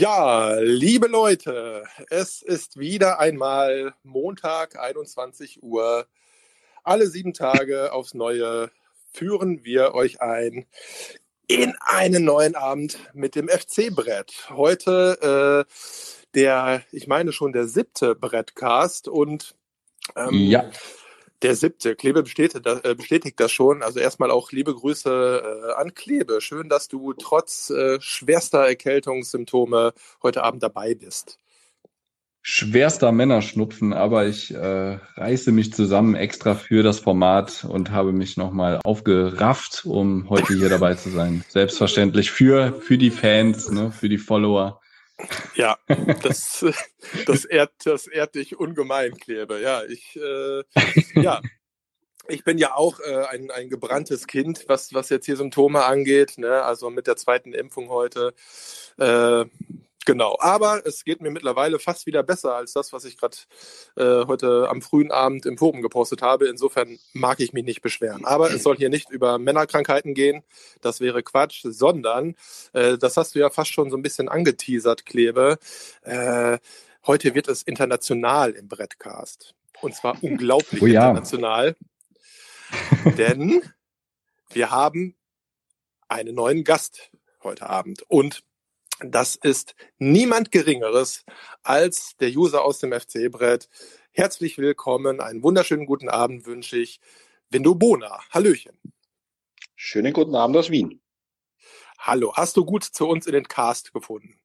Ja, liebe Leute, es ist wieder einmal Montag, 21 Uhr. Alle sieben Tage aufs Neue führen wir euch ein in einen neuen Abend mit dem FC-Brett. Heute äh, der, ich meine schon der siebte Brettcast und ähm, ja. Der siebte, Klebe bestätigt das, äh, bestätigt das schon. Also erstmal auch liebe Grüße äh, an Klebe. Schön, dass du trotz äh, schwerster Erkältungssymptome heute Abend dabei bist. Schwerster Männerschnupfen, aber ich äh, reiße mich zusammen extra für das Format und habe mich nochmal aufgerafft, um heute hier dabei zu sein. Selbstverständlich für, für die Fans, ne, für die Follower. Ja, das, das, ehrt, das ehrt dich ungemein, Klebe. Ja, ich, äh, ja, ich bin ja auch äh, ein, ein gebranntes Kind, was, was jetzt hier Symptome angeht. Ne? Also mit der zweiten Impfung heute. Äh, Genau, aber es geht mir mittlerweile fast wieder besser als das, was ich gerade äh, heute am frühen Abend im Forum gepostet habe. Insofern mag ich mich nicht beschweren. Aber es soll hier nicht über Männerkrankheiten gehen, das wäre Quatsch, sondern, äh, das hast du ja fast schon so ein bisschen angeteasert, Klebe, äh, heute wird es international im Brettcast. Und zwar unglaublich oh ja. international. denn wir haben einen neuen Gast heute Abend. Und das ist niemand Geringeres als der User aus dem FC-Brett. Herzlich willkommen, einen wunderschönen guten Abend wünsche ich. Vindo Bona, Hallöchen. Schönen guten Abend aus Wien. Hallo, hast du gut zu uns in den Cast gefunden?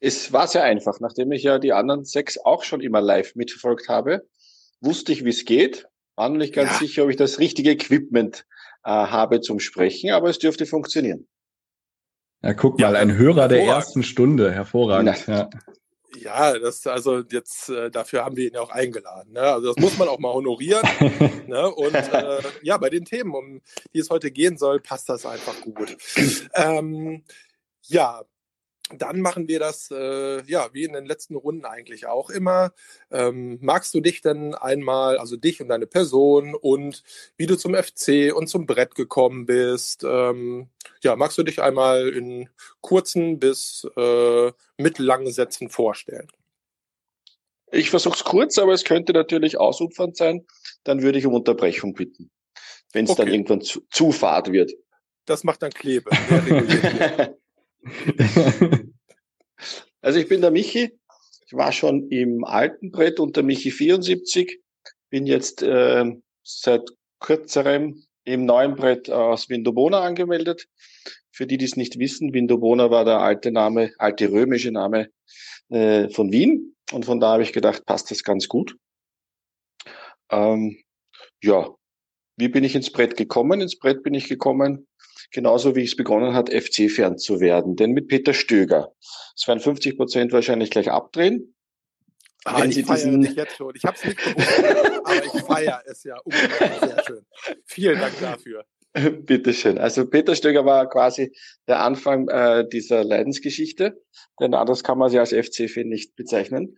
Es war sehr einfach. Nachdem ich ja die anderen sechs auch schon immer live mitverfolgt habe, wusste ich, wie es geht. War noch nicht ganz ja. sicher, ob ich das richtige Equipment äh, habe zum Sprechen, aber es dürfte funktionieren. Ja, guck mal, ein Hörer der ersten Stunde, hervorragend. Ja. Ja, das also jetzt äh, dafür haben wir ihn ja auch eingeladen. Ne? Also das muss man auch mal honorieren. ne? Und äh, ja, bei den Themen, um die es heute gehen soll, passt das einfach gut. Ähm, ja, dann machen wir das äh, ja wie in den letzten Runden eigentlich auch immer. Ähm, magst du dich denn einmal, also dich und deine Person und wie du zum FC und zum Brett gekommen bist? Ähm, ja, magst du dich einmal in kurzen bis äh, mittellangen Sätzen vorstellen? Ich versuche es kurz, aber es könnte natürlich ausufernd sein. Dann würde ich um Unterbrechung bitten, wenn es okay. dann irgendwann zu, zu fad wird. Das macht dann Klebe. also ich bin der Michi. Ich war schon im alten Brett unter Michi 74. Bin jetzt äh, seit kürzerem im neuen Brett aus Vindobona angemeldet. Für die, die es nicht wissen, Vindobona war der alte Name, alte römische Name äh, von Wien. Und von da habe ich gedacht, passt das ganz gut. Ähm, ja, wie bin ich ins Brett gekommen? Ins Brett bin ich gekommen genauso wie es begonnen hat, FC-Fan zu werden. Denn mit Peter Stöger. Es werden 50 Prozent wahrscheinlich gleich abdrehen. Ah, wenn ich Sie diesen... dich jetzt schon. Ich habe es nicht gewusst, aber ich feiere es ja sehr schön. Vielen Dank dafür. Bitteschön. Also Peter Stöger war quasi der Anfang äh, dieser Leidensgeschichte, denn anders kann man sie als FC-Fan nicht bezeichnen.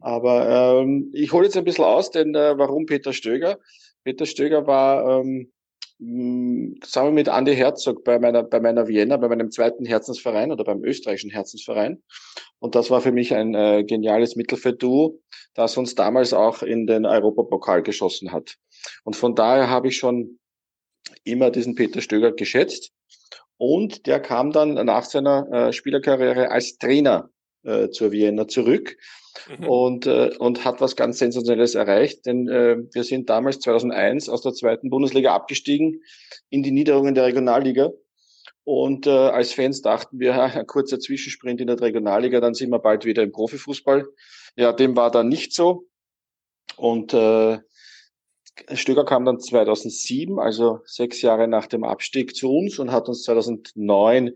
Aber ähm, ich hole jetzt ein bisschen aus, denn äh, warum Peter Stöger? Peter Stöger war ähm, zusammen mit Andy Herzog bei meiner, bei meiner Vienna, bei meinem zweiten Herzensverein oder beim österreichischen Herzensverein. Und das war für mich ein äh, geniales Mittelfeldduo, das uns damals auch in den Europapokal geschossen hat. Und von daher habe ich schon immer diesen Peter Stöger geschätzt. Und der kam dann nach seiner äh, Spielerkarriere als Trainer äh, zur Vienna zurück mhm. und, äh, und hat was ganz Sensationelles erreicht, denn äh, wir sind damals 2001 aus der zweiten Bundesliga abgestiegen in die Niederungen der Regionalliga. Und äh, als Fans dachten wir, ein kurzer Zwischensprint in der Regionalliga, dann sind wir bald wieder im Profifußball. Ja, dem war dann nicht so. Und äh, Stöger kam dann 2007, also sechs Jahre nach dem Abstieg zu uns und hat uns 2009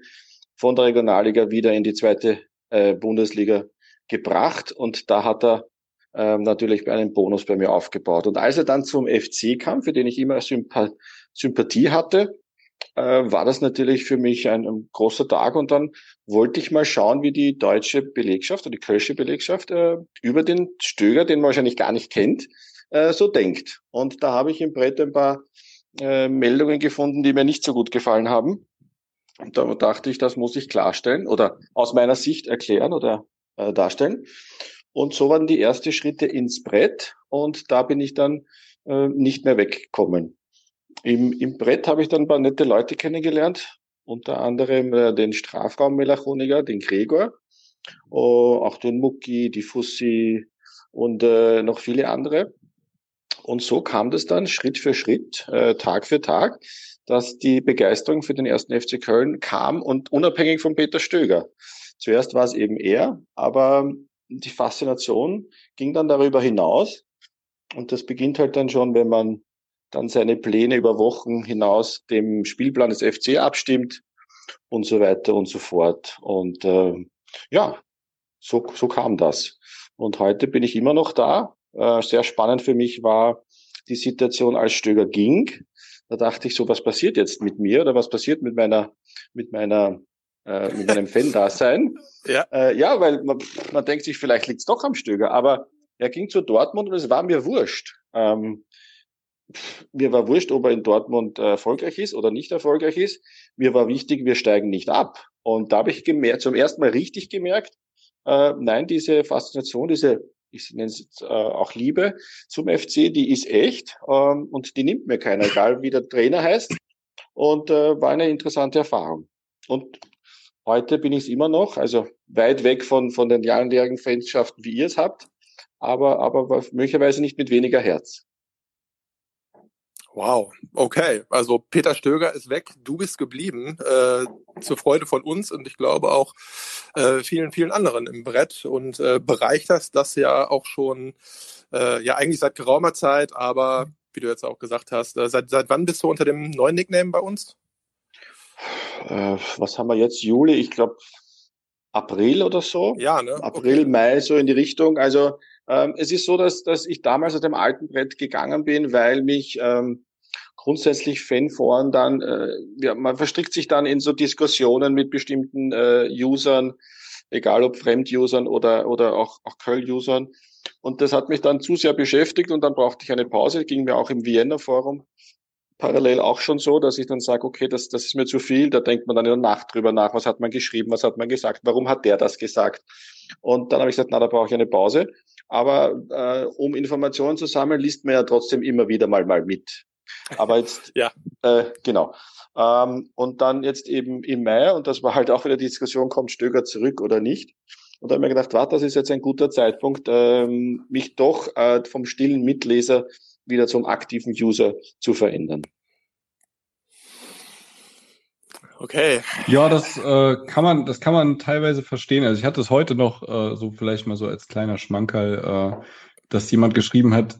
von der Regionalliga wieder in die zweite äh, Bundesliga gebracht und da hat er ähm, natürlich einen Bonus bei mir aufgebaut. Und als er dann zum FC kam, für den ich immer Sympa Sympathie hatte, äh, war das natürlich für mich ein, ein, großer Tag und dann wollte ich mal schauen, wie die deutsche Belegschaft oder die kölsche Belegschaft äh, über den Stöger, den man wahrscheinlich gar nicht kennt, äh, so denkt. Und da habe ich im Brett ein paar äh, Meldungen gefunden, die mir nicht so gut gefallen haben. Und da dachte ich, das muss ich klarstellen oder aus meiner Sicht erklären oder äh, darstellen. Und so waren die ersten Schritte ins Brett und da bin ich dann äh, nicht mehr weggekommen. Im, Im Brett habe ich dann ein paar nette Leute kennengelernt, unter anderem äh, den Strafraummelachoniker, den Gregor, oh, auch den Mucki, die Fussi und äh, noch viele andere. Und so kam das dann Schritt für Schritt, äh, Tag für Tag, dass die Begeisterung für den ersten FC Köln kam und unabhängig von Peter Stöger. Zuerst war es eben er, aber die Faszination ging dann darüber hinaus. Und das beginnt halt dann schon, wenn man dann seine Pläne über Wochen hinaus dem Spielplan des FC abstimmt und so weiter und so fort. Und äh, ja, so, so kam das. Und heute bin ich immer noch da. Äh, sehr spannend für mich war die Situation, als Stöger ging. Da dachte ich so, was passiert jetzt mit mir oder was passiert mit meiner, mit meiner, äh, mit meinem Fan-Dasein? ja. Äh, ja, weil man, man denkt sich, vielleicht liegt's doch am Stöger, aber er ging zu Dortmund und es war mir wurscht. Ähm, mir war wurscht, ob er in Dortmund erfolgreich ist oder nicht erfolgreich ist. Mir war wichtig, wir steigen nicht ab. Und da habe ich gemerkt, zum ersten Mal richtig gemerkt, äh, nein, diese Faszination, diese, ich nenne es jetzt, äh, auch Liebe zum FC, die ist echt ähm, und die nimmt mir keiner, egal wie der Trainer heißt. Und äh, war eine interessante Erfahrung. Und heute bin ich es immer noch, also weit weg von, von den langjährigen Fanschaften, wie ihr es habt, aber, aber möglicherweise nicht mit weniger Herz. Wow, okay. Also Peter Stöger ist weg, du bist geblieben, äh, zur Freude von uns und ich glaube auch äh, vielen, vielen anderen im Brett und äh, bereicherst das ja auch schon, äh, ja eigentlich seit geraumer Zeit, aber wie du jetzt auch gesagt hast, äh, seit, seit wann bist du unter dem neuen Nickname bei uns? Äh, was haben wir jetzt? Juli, ich glaube April oder so. Ja, ne? April, okay. Mai, so in die Richtung. Also ähm, es ist so, dass, dass ich damals aus dem alten Brett gegangen bin, weil mich ähm, grundsätzlich Fanforen dann, äh, ja, man verstrickt sich dann in so Diskussionen mit bestimmten äh, Usern, egal ob Fremdusern oder, oder auch, auch Curl-Usern. Und das hat mich dann zu sehr beschäftigt und dann brauchte ich eine Pause, ging mir auch im Vienna Forum parallel auch schon so, dass ich dann sage, okay, das, das ist mir zu viel, da denkt man dann in der Nacht drüber nach, was hat man geschrieben, was hat man gesagt, warum hat der das gesagt? Und dann habe ich gesagt, na, da brauche ich eine Pause. Aber äh, um Informationen zu sammeln, liest man ja trotzdem immer wieder mal mal mit. Aber jetzt, ja, äh, genau. Ähm, und dann jetzt eben im Mai, und das war halt auch wieder die Diskussion, kommt Stöger zurück oder nicht? Und da habe ich mir gedacht, warte, das ist jetzt ein guter Zeitpunkt, ähm, mich doch äh, vom stillen Mitleser wieder zum aktiven User zu verändern. Okay. Ja, das äh, kann man, das kann man teilweise verstehen. Also ich hatte es heute noch äh, so vielleicht mal so als kleiner Schmankerl, äh, dass jemand geschrieben hat,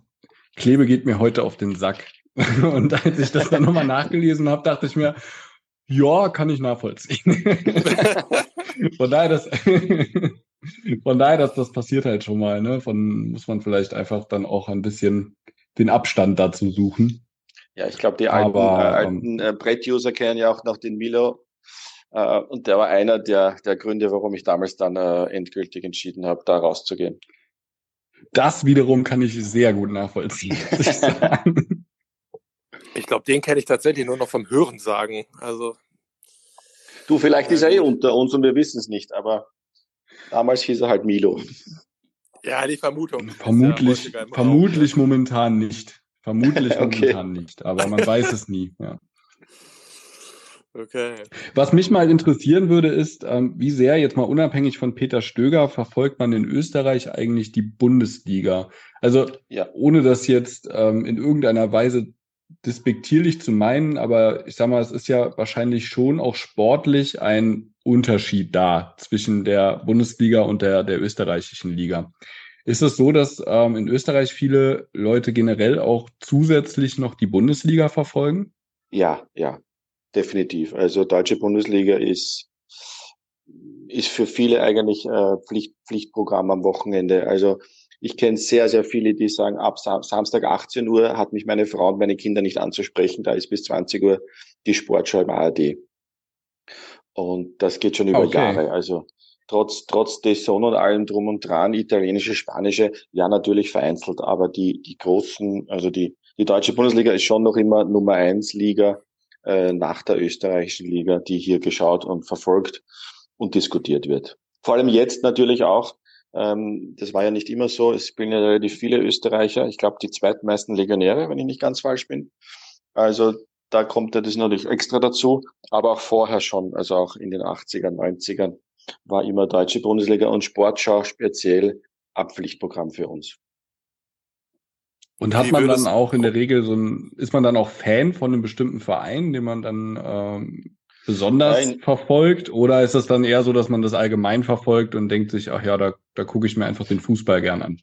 Klebe geht mir heute auf den Sack. Und als ich das dann nochmal nachgelesen habe, dachte ich mir, ja, kann ich nachvollziehen. von daher, das, von daher, dass das passiert halt schon mal, ne? Von muss man vielleicht einfach dann auch ein bisschen den Abstand dazu suchen. Ja, ich glaube, die alten, Aber, äh, alten äh, Brett-User kennen ja auch noch den Milo. Äh, und der war einer der, der Gründe, warum ich damals dann äh, endgültig entschieden habe, da rauszugehen. Das wiederum kann ich sehr gut nachvollziehen. ich glaube, den kenne ich tatsächlich nur noch vom Hören sagen. Also. Du, vielleicht ist er eh unter uns und wir wissen es nicht, aber damals hieß er halt Milo. Ja, die Vermutung. Vermutlich, ja vermutlich momentan nicht. Vermutlich okay. momentan nicht, aber man weiß es nie. Ja. Okay. Was mich mal interessieren würde, ist, ähm, wie sehr jetzt mal unabhängig von Peter Stöger verfolgt man in Österreich eigentlich die Bundesliga? Also ja. ohne das jetzt ähm, in irgendeiner Weise despektierlich zu meinen, aber ich sag mal, es ist ja wahrscheinlich schon auch sportlich ein Unterschied da zwischen der Bundesliga und der, der österreichischen Liga. Ist es so, dass ähm, in Österreich viele Leute generell auch zusätzlich noch die Bundesliga verfolgen? Ja, ja, definitiv. Also deutsche Bundesliga ist ist für viele eigentlich äh, Pflicht, Pflichtprogramm am Wochenende. Also ich kenne sehr, sehr viele, die sagen, ab Samstag 18 Uhr hat mich meine Frau und meine Kinder nicht anzusprechen. Da ist bis 20 Uhr die Sportschau im ARD. Und das geht schon über okay. Jahre. Also trotz, trotz des Sonne und allem drum und dran, italienische, spanische, ja natürlich vereinzelt, aber die, die großen, also die, die deutsche Bundesliga ist schon noch immer Nummer eins Liga äh, nach der österreichischen Liga, die hier geschaut und verfolgt und diskutiert wird. Vor allem jetzt natürlich auch, ähm, das war ja nicht immer so, es spielen ja relativ viele Österreicher, ich glaube die zweitmeisten Legionäre, wenn ich nicht ganz falsch bin. Also da kommt ja das natürlich extra dazu, aber auch vorher schon, also auch in den 80ern, 90ern war immer Deutsche Bundesliga und Sportschau speziell Abpflichtprogramm für uns. Und hat man dann auch in der Regel so ein, ist man dann auch Fan von einem bestimmten Verein, den man dann ähm, besonders Nein. verfolgt? Oder ist es dann eher so, dass man das allgemein verfolgt und denkt sich, ach ja, da, da gucke ich mir einfach den Fußball gern an?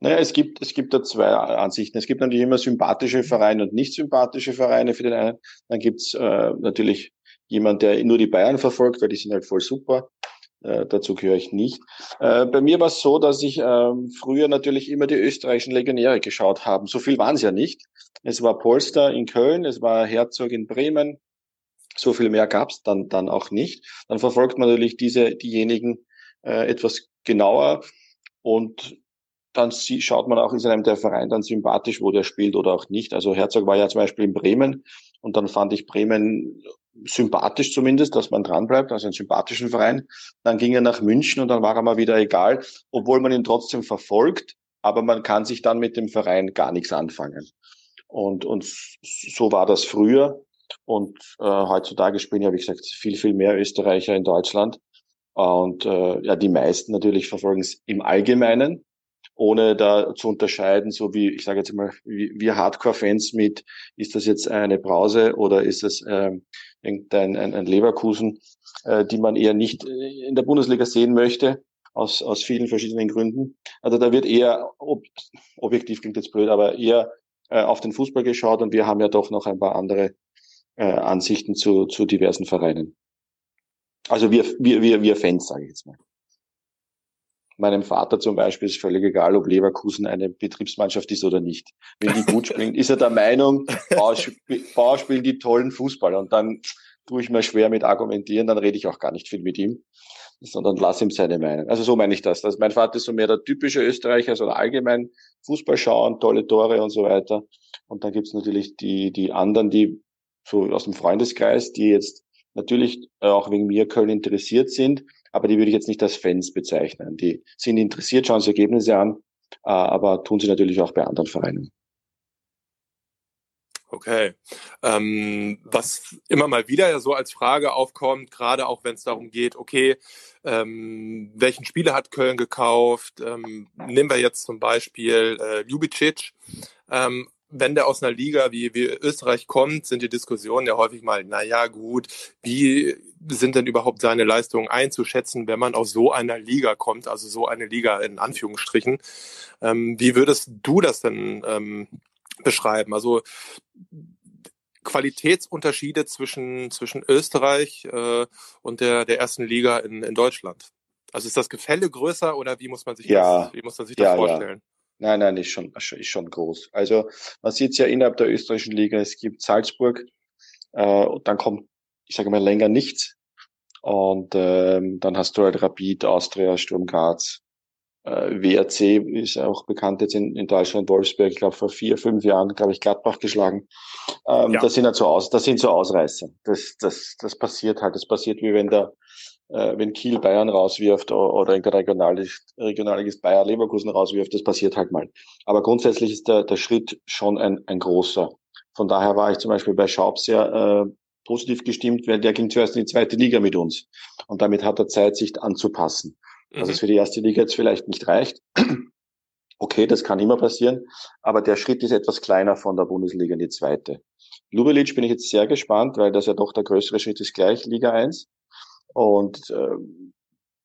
Naja, es gibt, es gibt da zwei Ansichten. Es gibt natürlich immer sympathische Vereine und nicht sympathische Vereine für den einen. Dann gibt's äh, natürlich jemand, der nur die Bayern verfolgt, weil die sind halt voll super. Äh, dazu gehöre ich nicht. Äh, bei mir war es so, dass ich äh, früher natürlich immer die österreichischen Legionäre geschaut habe. So viel waren es ja nicht. Es war Polster in Köln, es war Herzog in Bremen. So viel mehr gab es dann, dann auch nicht. Dann verfolgt man natürlich diese, diejenigen äh, etwas genauer und dann schaut man auch, ist einem der Verein dann sympathisch, wo der spielt oder auch nicht. Also Herzog war ja zum Beispiel in Bremen und dann fand ich Bremen sympathisch zumindest, dass man dranbleibt, also einen sympathischen Verein. Dann ging er nach München und dann war er mal wieder egal, obwohl man ihn trotzdem verfolgt, aber man kann sich dann mit dem Verein gar nichts anfangen. Und, und so war das früher. Und äh, heutzutage spielen ja, wie gesagt, viel, viel mehr Österreicher in Deutschland. Und äh, ja, die meisten natürlich verfolgen es im Allgemeinen ohne da zu unterscheiden, so wie, ich sage jetzt mal, wir Hardcore-Fans mit, ist das jetzt eine Brause oder ist es ähm, irgendein ein, ein Leverkusen, äh, die man eher nicht äh, in der Bundesliga sehen möchte, aus, aus vielen verschiedenen Gründen. Also da wird eher, ob, objektiv klingt jetzt blöd, aber eher äh, auf den Fußball geschaut und wir haben ja doch noch ein paar andere äh, Ansichten zu, zu diversen Vereinen. Also wir, wir, wir, wir Fans, sage ich jetzt mal. Meinem Vater zum Beispiel ist völlig egal, ob Leverkusen eine Betriebsmannschaft ist oder nicht. Wenn die gut spielen, ist er der Meinung, Bauer spielen die tollen Fußball. Und dann tue ich mir schwer mit argumentieren, dann rede ich auch gar nicht viel mit ihm, sondern lass ihm seine Meinung. Also so meine ich das. Also mein Vater ist so mehr der typische Österreicher, so allgemein Fußball schauen, tolle Tore und so weiter. Und dann gibt's natürlich die, die anderen, die so aus dem Freundeskreis, die jetzt natürlich auch wegen mir Köln interessiert sind, aber die würde ich jetzt nicht als Fans bezeichnen. Die sind interessiert, schauen sich Ergebnisse an, äh, aber tun sie natürlich auch bei anderen Vereinen. Okay. Ähm, was immer mal wieder ja so als Frage aufkommt, gerade auch wenn es darum geht, okay, ähm, welchen Spieler hat Köln gekauft? Ähm, nehmen wir jetzt zum Beispiel äh, Ljubicic. Ähm, wenn der aus einer Liga wie, wie Österreich kommt, sind die Diskussionen ja häufig mal, na ja, gut, wie sind denn überhaupt seine Leistungen einzuschätzen, wenn man aus so einer Liga kommt, also so eine Liga in Anführungsstrichen. Ähm, wie würdest du das denn ähm, beschreiben? Also Qualitätsunterschiede zwischen, zwischen Österreich äh, und der, der ersten Liga in, in Deutschland. Also ist das Gefälle größer oder wie muss man sich ja, das, wie muss man sich das ja, vorstellen? Ja. Nein, nein, ist schon, ist schon groß. Also man sieht es ja innerhalb der österreichischen Liga, es gibt Salzburg, äh, und dann kommt, ich sage mal, länger nichts. Und ähm, dann hast du halt Rapid, Austria, Sturm Graz. Äh, WRC ist auch bekannt jetzt in, in Deutschland, Wolfsberg, ich glaube vor vier, fünf Jahren, glaube ich, Gladbach geschlagen. Ähm, ja. Das sind halt so aus, das sind so Ausreißer. Das, das, das passiert halt. Das passiert wie wenn der äh, wenn Kiel Bayern rauswirft oder irgendein Regionalist, Regionalligist Bayer Leverkusen rauswirft, das passiert halt mal. Aber grundsätzlich ist der, der Schritt schon ein, ein großer. Von daher war ich zum Beispiel bei Schaub sehr äh, positiv gestimmt, weil der ging zuerst in die zweite Liga mit uns. Und damit hat er Zeit, sich anzupassen. Mhm. Dass es für die erste Liga jetzt vielleicht nicht reicht. Okay, das kann immer passieren, aber der Schritt ist etwas kleiner von der Bundesliga in die zweite. Lubelic bin ich jetzt sehr gespannt, weil das ja doch der größere Schritt ist gleich, Liga 1. Und äh,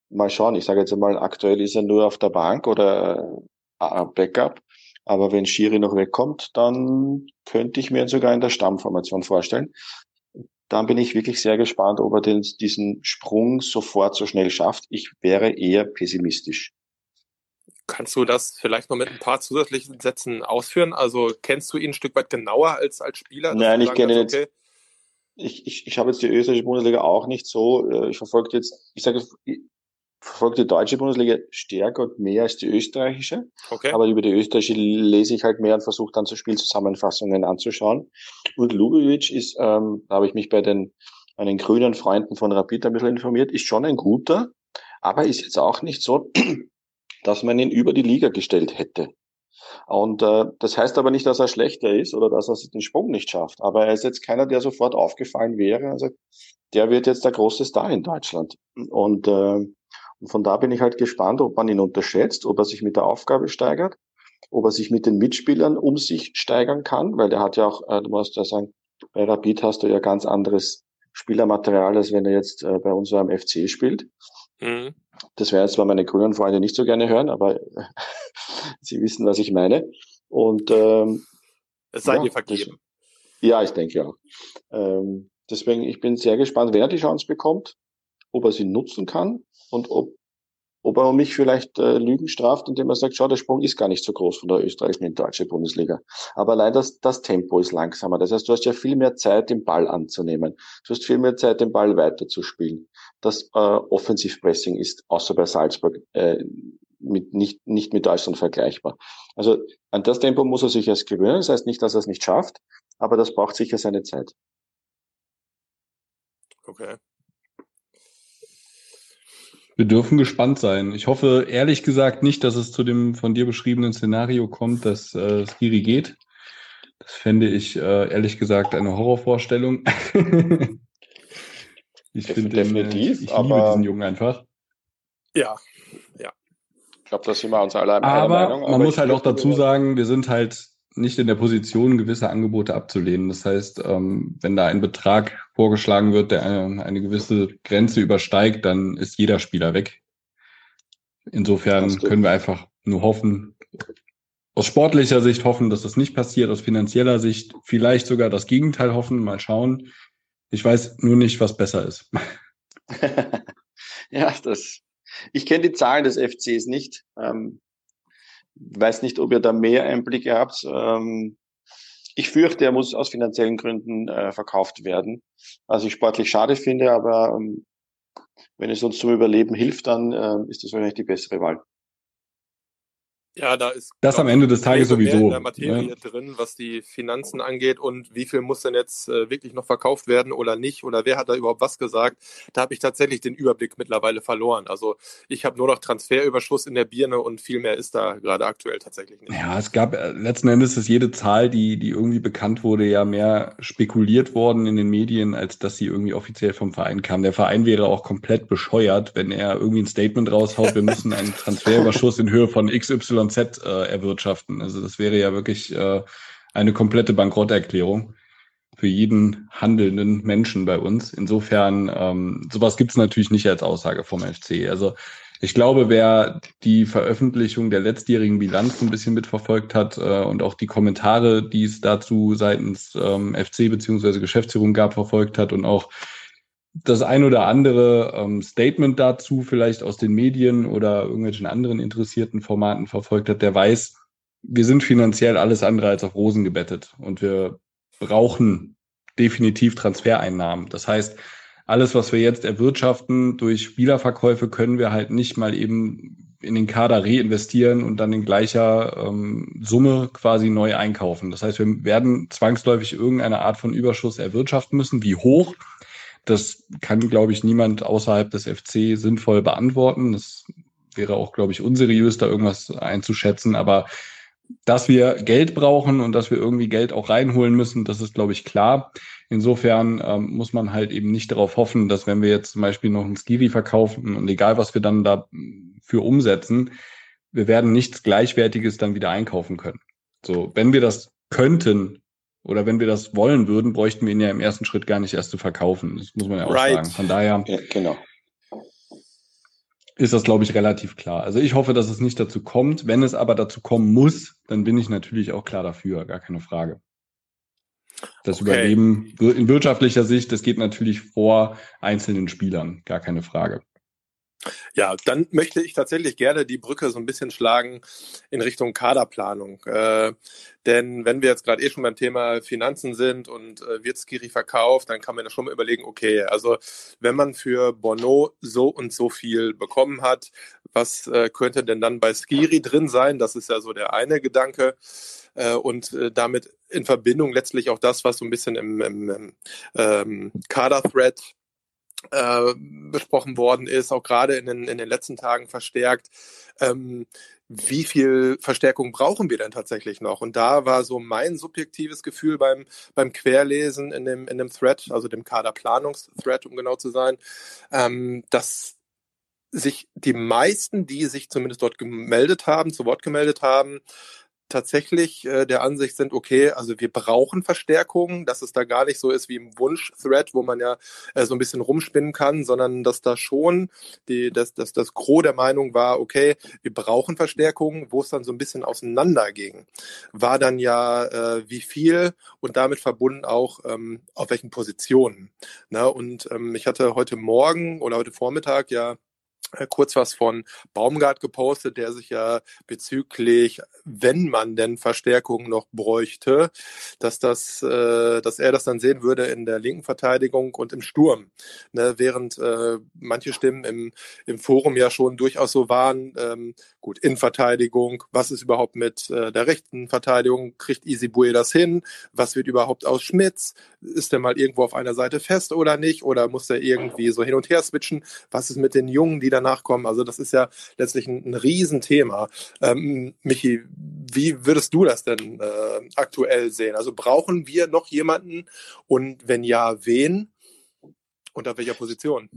mal schauen, ich sage jetzt einmal, aktuell ist er nur auf der Bank oder äh, Backup. Aber wenn Schiri noch wegkommt, dann könnte ich mir ihn sogar in der Stammformation vorstellen. Dann bin ich wirklich sehr gespannt, ob er den, diesen Sprung sofort so schnell schafft. Ich wäre eher pessimistisch. Kannst du das vielleicht noch mit ein paar zusätzlichen Sätzen ausführen? Also kennst du ihn ein Stück weit genauer als als Spieler? Nein, ich kenne ihn okay, ich, ich, ich habe jetzt die österreichische Bundesliga auch nicht so. Äh, ich verfolge jetzt, ich sage, verfolge die deutsche Bundesliga stärker und mehr als die österreichische. Okay. Aber über die österreichische lese ich halt mehr und versuche dann so Spielzusammenfassungen anzuschauen. Und Lubowitsch ist, ähm, da habe ich mich bei den meinen grünen Freunden von Rapid ein bisschen informiert, ist schon ein guter, aber ist jetzt auch nicht so, dass man ihn über die Liga gestellt hätte. Und äh, das heißt aber nicht, dass er schlechter ist oder dass er den Sprung nicht schafft. Aber er ist jetzt keiner, der sofort aufgefallen wäre. Also der wird jetzt der große Star in Deutschland. Und, äh, und von da bin ich halt gespannt, ob man ihn unterschätzt, ob er sich mit der Aufgabe steigert, ob er sich mit den Mitspielern um sich steigern kann, weil der hat ja auch, äh, du musst ja sagen, bei Rapid hast du ja ganz anderes Spielermaterial, als wenn er jetzt äh, bei uns am FC spielt. Mhm. Das werden zwar meine grünen Freunde nicht so gerne hören, aber sie wissen, was ich meine. Und ähm, es sei ja, dir vergeben. Das, ja, ich denke auch. Ähm, deswegen, ich bin sehr gespannt, wer die Chance bekommt, ob er sie nutzen kann und ob ob er mich vielleicht äh, Lügen straft, indem er sagt, schau, der Sprung ist gar nicht so groß von der österreichischen in die deutsche Bundesliga. Aber allein das, das Tempo ist langsamer. Das heißt, du hast ja viel mehr Zeit, den Ball anzunehmen. Du hast viel mehr Zeit, den Ball weiterzuspielen. Das äh, Offensivpressing ist außer bei Salzburg äh, mit, nicht, nicht mit Deutschland vergleichbar. Also an das Tempo muss er sich erst gewöhnen. Das heißt nicht, dass er es nicht schafft, aber das braucht sicher seine Zeit. Okay. Wir dürfen gespannt sein. Ich hoffe ehrlich gesagt nicht, dass es zu dem von dir beschriebenen Szenario kommt, dass äh, Skiri geht. Das fände ich äh, ehrlich gesagt eine Horrorvorstellung. ich finde definitiv, ich liebe diesen Jungen einfach. Ja, ja. Ich glaube, das sind wir uns alle aber Meinung. Aber man muss halt auch dazu sagen, wir sind halt nicht in der Position, gewisse Angebote abzulehnen. Das heißt, ähm, wenn da ein Betrag vorgeschlagen wird, der eine, eine gewisse Grenze übersteigt, dann ist jeder Spieler weg. Insofern können wir einfach nur hoffen, aus sportlicher Sicht hoffen, dass das nicht passiert, aus finanzieller Sicht vielleicht sogar das Gegenteil hoffen, mal schauen. Ich weiß nur nicht, was besser ist. ja, das. Ich kenne die Zahlen des FCs nicht. Ähm, weiß nicht, ob ihr da mehr Einblicke habt. Ähm, ich fürchte, er muss aus finanziellen Gründen äh, verkauft werden. Was ich sportlich schade finde, aber ähm, wenn es uns zum Überleben hilft, dann äh, ist das wahrscheinlich die bessere Wahl. Ja, da ist das am Ende des Tages sowieso in der Materie ja. drin, was die Finanzen angeht und wie viel muss denn jetzt äh, wirklich noch verkauft werden oder nicht oder wer hat da überhaupt was gesagt. Da habe ich tatsächlich den Überblick mittlerweile verloren. Also ich habe nur noch Transferüberschuss in der Birne und viel mehr ist da gerade aktuell tatsächlich nicht. Ja, es gab äh, letzten Endes ist jede Zahl, die die irgendwie bekannt wurde, ja mehr spekuliert worden in den Medien, als dass sie irgendwie offiziell vom Verein kam. Der Verein wäre auch komplett bescheuert, wenn er irgendwie ein Statement raushaut, wir müssen einen Transferüberschuss in Höhe von XY Z äh, erwirtschaften. Also das wäre ja wirklich äh, eine komplette Bankrotterklärung für jeden handelnden Menschen bei uns. Insofern, ähm, sowas gibt es natürlich nicht als Aussage vom FC. Also ich glaube, wer die Veröffentlichung der letztjährigen Bilanz ein bisschen mitverfolgt hat äh, und auch die Kommentare, die es dazu seitens ähm, FC beziehungsweise Geschäftsführung gab, verfolgt hat und auch das ein oder andere ähm, Statement dazu vielleicht aus den Medien oder irgendwelchen anderen interessierten Formaten verfolgt hat, der weiß, wir sind finanziell alles andere als auf Rosen gebettet und wir brauchen definitiv Transfereinnahmen. Das heißt, alles, was wir jetzt erwirtschaften durch Spielerverkäufe, können wir halt nicht mal eben in den Kader reinvestieren und dann in gleicher ähm, Summe quasi neu einkaufen. Das heißt, wir werden zwangsläufig irgendeine Art von Überschuss erwirtschaften müssen. Wie hoch? Das kann, glaube ich, niemand außerhalb des FC sinnvoll beantworten. Das wäre auch, glaube ich, unseriös, da irgendwas einzuschätzen. Aber dass wir Geld brauchen und dass wir irgendwie Geld auch reinholen müssen, das ist, glaube ich, klar. Insofern ähm, muss man halt eben nicht darauf hoffen, dass wenn wir jetzt zum Beispiel noch einen Skiri verkaufen und egal was wir dann dafür umsetzen, wir werden nichts Gleichwertiges dann wieder einkaufen können. So, wenn wir das könnten, oder wenn wir das wollen würden, bräuchten wir ihn ja im ersten Schritt gar nicht erst zu verkaufen. Das muss man ja auch right. sagen. Von daher ja, genau. ist das, glaube ich, relativ klar. Also ich hoffe, dass es nicht dazu kommt. Wenn es aber dazu kommen muss, dann bin ich natürlich auch klar dafür, gar keine Frage. Das okay. Überleben in wirtschaftlicher Sicht, das geht natürlich vor einzelnen Spielern, gar keine Frage. Ja, dann möchte ich tatsächlich gerne die Brücke so ein bisschen schlagen in Richtung Kaderplanung. Äh, denn wenn wir jetzt gerade eh schon beim Thema Finanzen sind und äh, wird Skiri verkauft, dann kann man ja schon mal überlegen, okay, also wenn man für Bono so und so viel bekommen hat, was äh, könnte denn dann bei Skiri drin sein? Das ist ja so der eine Gedanke. Äh, und äh, damit in Verbindung letztlich auch das, was so ein bisschen im, im, im ähm, Kader-Thread äh, besprochen worden ist, auch gerade in den, in den letzten Tagen verstärkt. Ähm, wie viel Verstärkung brauchen wir denn tatsächlich noch? Und da war so mein subjektives Gefühl beim, beim Querlesen in dem, in dem Thread, also dem Kaderplanungsthread, um genau zu sein, ähm, dass sich die meisten, die sich zumindest dort gemeldet haben, zu Wort gemeldet haben, tatsächlich äh, der Ansicht sind, okay, also wir brauchen Verstärkungen, dass es da gar nicht so ist wie im Wunsch-Thread, wo man ja äh, so ein bisschen rumspinnen kann, sondern dass da schon die, dass, dass das Gros der Meinung war, okay, wir brauchen Verstärkungen, wo es dann so ein bisschen auseinander ging, war dann ja äh, wie viel und damit verbunden auch ähm, auf welchen Positionen. Ne? Und ähm, ich hatte heute Morgen oder heute Vormittag ja kurz was von Baumgart gepostet, der sich ja bezüglich, wenn man denn Verstärkungen noch bräuchte, dass das, äh, dass er das dann sehen würde in der linken Verteidigung und im Sturm. Ne, während äh, manche Stimmen im, im Forum ja schon durchaus so waren, ähm, gut, in Verteidigung, was ist überhaupt mit äh, der rechten Verteidigung, kriegt Isibue das hin, was wird überhaupt aus Schmitz, ist der mal irgendwo auf einer Seite fest oder nicht, oder muss er irgendwie so hin und her switchen, was ist mit den Jungen, die da danach kommen. Also das ist ja letztlich ein, ein Riesenthema. Ähm, Michi, wie würdest du das denn äh, aktuell sehen? Also brauchen wir noch jemanden und wenn ja, wen? Unter welcher Position?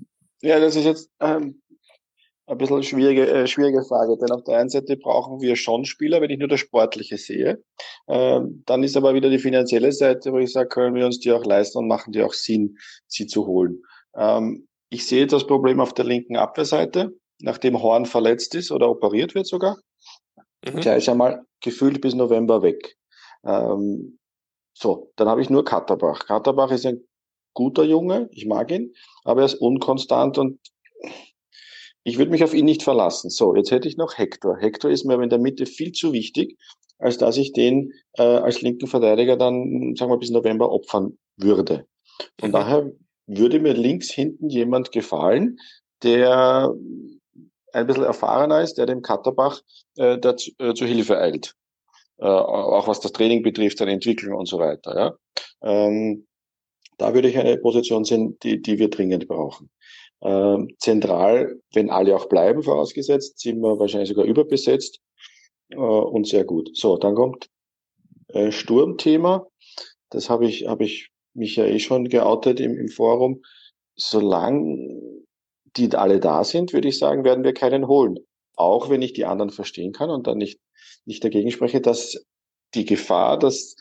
Ja, das ist jetzt ähm, ein bisschen schwierige, äh, schwierige Frage, denn auf der einen Seite brauchen wir schon Spieler, wenn ich nur das Sportliche sehe. Ähm, dann ist aber wieder die finanzielle Seite, wo ich sage, können wir uns die auch leisten und machen die auch Sinn, sie zu holen. Ähm, ich sehe das Problem auf der linken Abwehrseite, nachdem Horn verletzt ist oder operiert wird sogar. Mhm. Der ist einmal gefühlt bis November weg. Ähm, so, dann habe ich nur Katterbach. Katterbach ist ein guter Junge, ich mag ihn, aber er ist unkonstant und ich würde mich auf ihn nicht verlassen. So, jetzt hätte ich noch Hector. Hector ist mir in der Mitte viel zu wichtig, als dass ich den äh, als linken Verteidiger dann, sagen wir, bis November opfern würde. Von mhm. daher würde mir links hinten jemand gefallen, der ein bisschen erfahrener ist, der dem Katterbach äh, dazu, äh, zu Hilfe eilt. Äh, auch was das Training betrifft, seine Entwicklung und so weiter. Ja? Ähm, da würde ich eine Position sehen, die, die wir dringend brauchen. Ähm, zentral, wenn alle auch bleiben, vorausgesetzt, sind wir wahrscheinlich sogar überbesetzt äh, und sehr gut. So, dann kommt äh, Sturmthema. Das habe ich, habe ich mich ja eh schon geoutet im, im Forum. Solange die alle da sind, würde ich sagen, werden wir keinen holen. Auch wenn ich die anderen verstehen kann und dann nicht, nicht dagegen spreche, dass die Gefahr, dass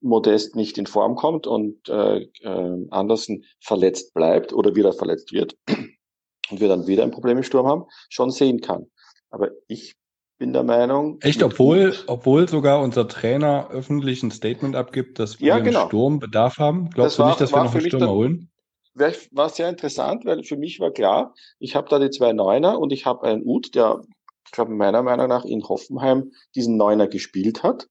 Modest nicht in Form kommt und äh, äh, Andersen verletzt bleibt oder wieder verletzt wird und wir dann wieder ein Problem im Sturm haben, schon sehen kann. Aber ich bin der Meinung. Echt, obwohl, obwohl sogar unser Trainer öffentlich ein Statement abgibt, dass wir ja, genau. einen Sturmbedarf haben. Glaubst das du nicht, dass wir noch einen Stürmer holen? War sehr interessant, weil für mich war klar, ich habe da die zwei Neuner und ich habe einen Ut, der, ich glaube, meiner Meinung nach in Hoffenheim diesen Neuner gespielt hat,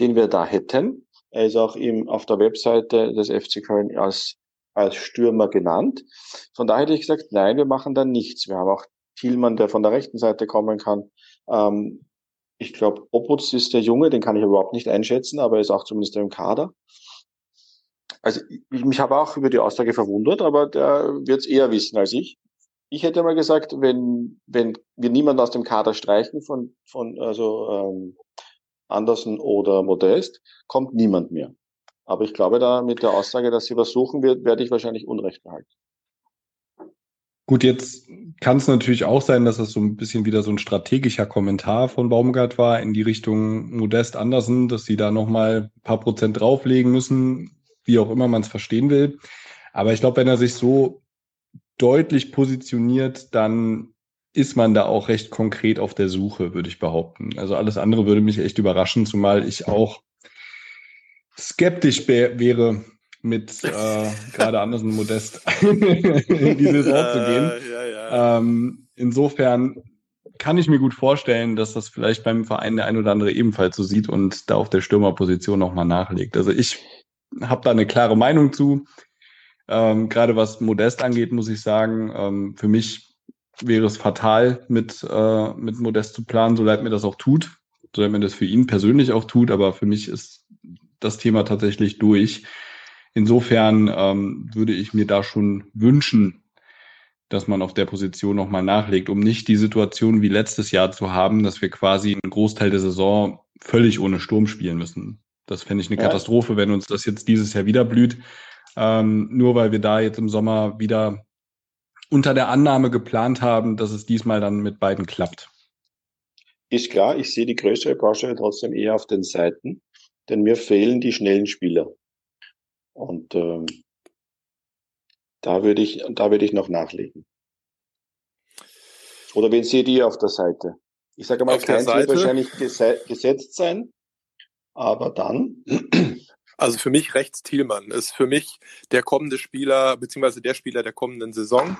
den wir da hätten. Er ist auch im, auf der Webseite des FC Köln als, als Stürmer genannt. Von daher hätte ich gesagt, nein, wir machen da nichts. Wir haben auch Thielmann, der von der rechten Seite kommen kann. Ähm, ich glaube, Oputz ist der Junge, den kann ich überhaupt nicht einschätzen, aber er ist auch zumindest im Kader. Also ich, mich habe auch über die Aussage verwundert, aber der wird es eher wissen als ich. Ich hätte mal gesagt, wenn, wenn wir niemanden aus dem Kader streichen von, von also ähm, Andersen oder Modest, kommt niemand mehr. Aber ich glaube, da mit der Aussage, dass sie versuchen wird, werde ich wahrscheinlich Unrecht behalten. Gut, jetzt kann es natürlich auch sein, dass das so ein bisschen wieder so ein strategischer Kommentar von Baumgart war in die Richtung Modest Andersen, dass sie da nochmal ein paar Prozent drauflegen müssen, wie auch immer man es verstehen will. Aber ich glaube, wenn er sich so deutlich positioniert, dann ist man da auch recht konkret auf der Suche, würde ich behaupten. Also alles andere würde mich echt überraschen, zumal ich auch skeptisch wäre, mit äh, gerade Andersen Modest in die Saison zu gehen. Ja, ja. Ähm, insofern kann ich mir gut vorstellen, dass das vielleicht beim Verein der ein oder andere ebenfalls so sieht und da auf der Stürmerposition nochmal nachlegt. Also ich habe da eine klare Meinung zu. Ähm, Gerade was Modest angeht, muss ich sagen, ähm, für mich wäre es fatal, mit, äh, mit Modest zu planen, so leid mir das auch tut, so leid mir das für ihn persönlich auch tut, aber für mich ist das Thema tatsächlich durch. Insofern ähm, würde ich mir da schon wünschen, dass man auf der Position nochmal nachlegt, um nicht die Situation wie letztes Jahr zu haben, dass wir quasi einen Großteil der Saison völlig ohne Sturm spielen müssen. Das fände ich eine ja. Katastrophe, wenn uns das jetzt dieses Jahr wieder blüht. Ähm, nur weil wir da jetzt im Sommer wieder unter der Annahme geplant haben, dass es diesmal dann mit beiden klappt. Ist klar, ich sehe die größere Baustelle trotzdem eher auf den Seiten, denn mir fehlen die schnellen Spieler. Und ähm, da würde ich, da würde ich noch nachlegen. Oder wen seht ihr auf der Seite? Ich sage mal, keins wird wahrscheinlich gesetzt sein, aber dann. Also für mich rechts Thielmann ist für mich der kommende Spieler, beziehungsweise der Spieler der kommenden Saison,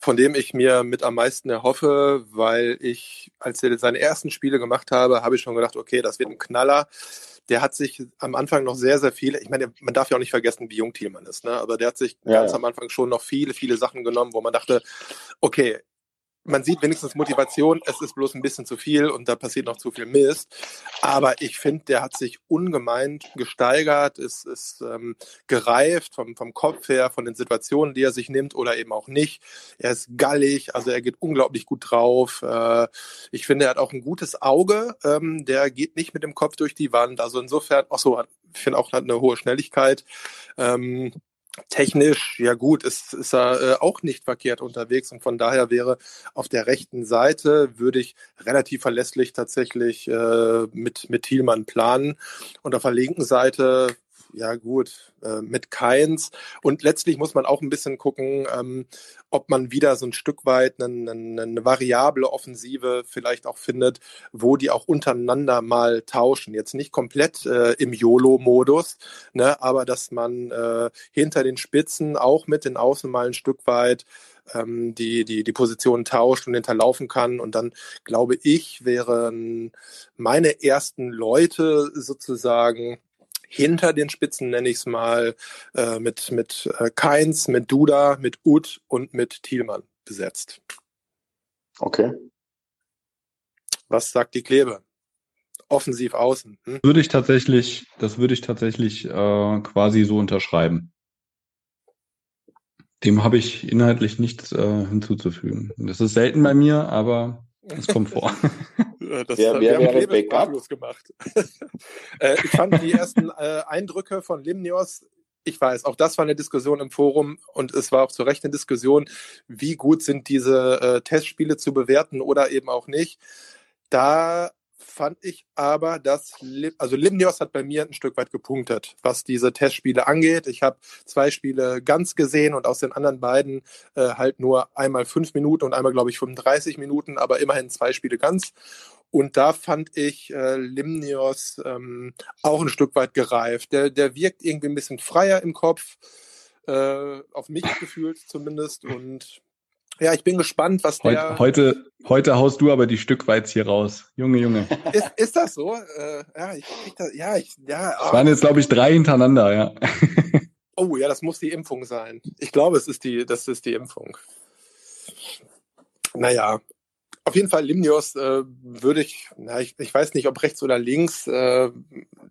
von dem ich mir mit am meisten erhoffe, weil ich, als er seine ersten Spiele gemacht habe, habe ich schon gedacht, okay, das wird ein Knaller der hat sich am Anfang noch sehr, sehr viele, ich meine, man darf ja auch nicht vergessen, wie jung Thielmann ist, ne? aber der hat sich ja, ganz ja. am Anfang schon noch viele, viele Sachen genommen, wo man dachte, okay, man sieht wenigstens Motivation, es ist bloß ein bisschen zu viel und da passiert noch zu viel Mist. Aber ich finde, der hat sich ungemein gesteigert, ist, ist ähm, gereift vom, vom Kopf her, von den Situationen, die er sich nimmt oder eben auch nicht. Er ist gallig, also er geht unglaublich gut drauf. Äh, ich finde, er hat auch ein gutes Auge. Ähm, der geht nicht mit dem Kopf durch die Wand. Also insofern, ach so, ich finde auch, hat eine hohe Schnelligkeit. Ähm, Technisch, ja gut, ist, ist er äh, auch nicht verkehrt unterwegs und von daher wäre auf der rechten Seite würde ich relativ verlässlich tatsächlich äh, mit, mit Thielmann planen. Und auf der linken Seite ja gut, äh, mit Keins. Und letztlich muss man auch ein bisschen gucken, ähm, ob man wieder so ein Stück weit eine, eine, eine variable Offensive vielleicht auch findet, wo die auch untereinander mal tauschen. Jetzt nicht komplett äh, im YOLO-Modus, ne, aber dass man äh, hinter den Spitzen auch mit den Außen mal ein Stück weit ähm, die, die, die Position tauscht und hinterlaufen kann. Und dann glaube ich, wären meine ersten Leute sozusagen hinter den Spitzen, nenne ich es mal, äh, mit, mit äh, Keins, mit Duda, mit Ud und mit Thielmann besetzt. Okay. Was sagt die Klebe? Offensiv außen. Hm? Würde ich tatsächlich, das würde ich tatsächlich äh, quasi so unterschreiben. Dem habe ich inhaltlich nichts äh, hinzuzufügen. Das ist selten bei mir, aber es kommt vor. Das, wer, wer wir wäre Backup? gemacht. äh, ich fand die ersten äh, Eindrücke von Limnios ich weiß, auch das war eine Diskussion im Forum und es war auch zu Recht eine Diskussion, wie gut sind diese äh, Testspiele zu bewerten oder eben auch nicht. Da fand ich aber, dass, also Limnios hat bei mir ein Stück weit gepunktet, was diese Testspiele angeht. Ich habe zwei Spiele ganz gesehen und aus den anderen beiden äh, halt nur einmal fünf Minuten und einmal, glaube ich, 35 Minuten, aber immerhin zwei Spiele ganz. Und da fand ich äh, Limnios ähm, auch ein Stück weit gereift. Der, der wirkt irgendwie ein bisschen freier im Kopf, äh, auf mich gefühlt zumindest. Und ja, ich bin gespannt, was der. Heute, heute haust du aber die Stückweiz hier raus. Junge, Junge. Ist, ist das so? Äh, ja, ich krieg das, ja, ich, ja. Oh. Es waren jetzt, glaube ich, drei hintereinander, ja. Oh ja, das muss die Impfung sein. Ich glaube, es ist die, das ist die Impfung. Naja, auf jeden Fall Limnios äh, würde ich, na, ich, ich weiß nicht, ob rechts oder links, äh,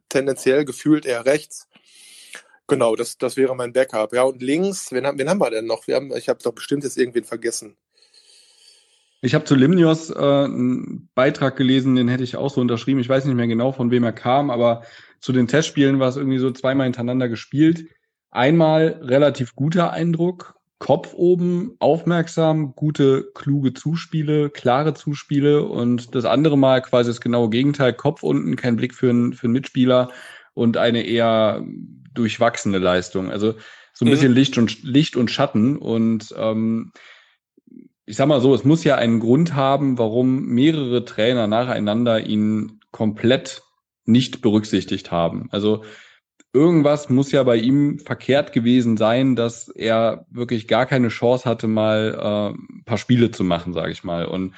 tendenziell gefühlt eher rechts. Genau, das, das wäre mein Backup. Ja, und links, wen, wen haben wir denn noch? Wir haben, ich habe doch bestimmt jetzt irgendwen vergessen. Ich habe zu Limnios äh, einen Beitrag gelesen, den hätte ich auch so unterschrieben. Ich weiß nicht mehr genau, von wem er kam, aber zu den Testspielen war es irgendwie so zweimal hintereinander gespielt. Einmal relativ guter Eindruck, Kopf oben, aufmerksam, gute, kluge Zuspiele, klare Zuspiele und das andere Mal quasi das genaue Gegenteil, Kopf unten, kein Blick für einen, für einen Mitspieler und eine eher durchwachsene Leistung. Also so ein mhm. bisschen Licht und Licht und Schatten. Und ähm, ich sag mal so, es muss ja einen Grund haben, warum mehrere Trainer nacheinander ihn komplett nicht berücksichtigt haben. Also irgendwas muss ja bei ihm verkehrt gewesen sein, dass er wirklich gar keine Chance hatte, mal äh, ein paar Spiele zu machen, sage ich mal. Und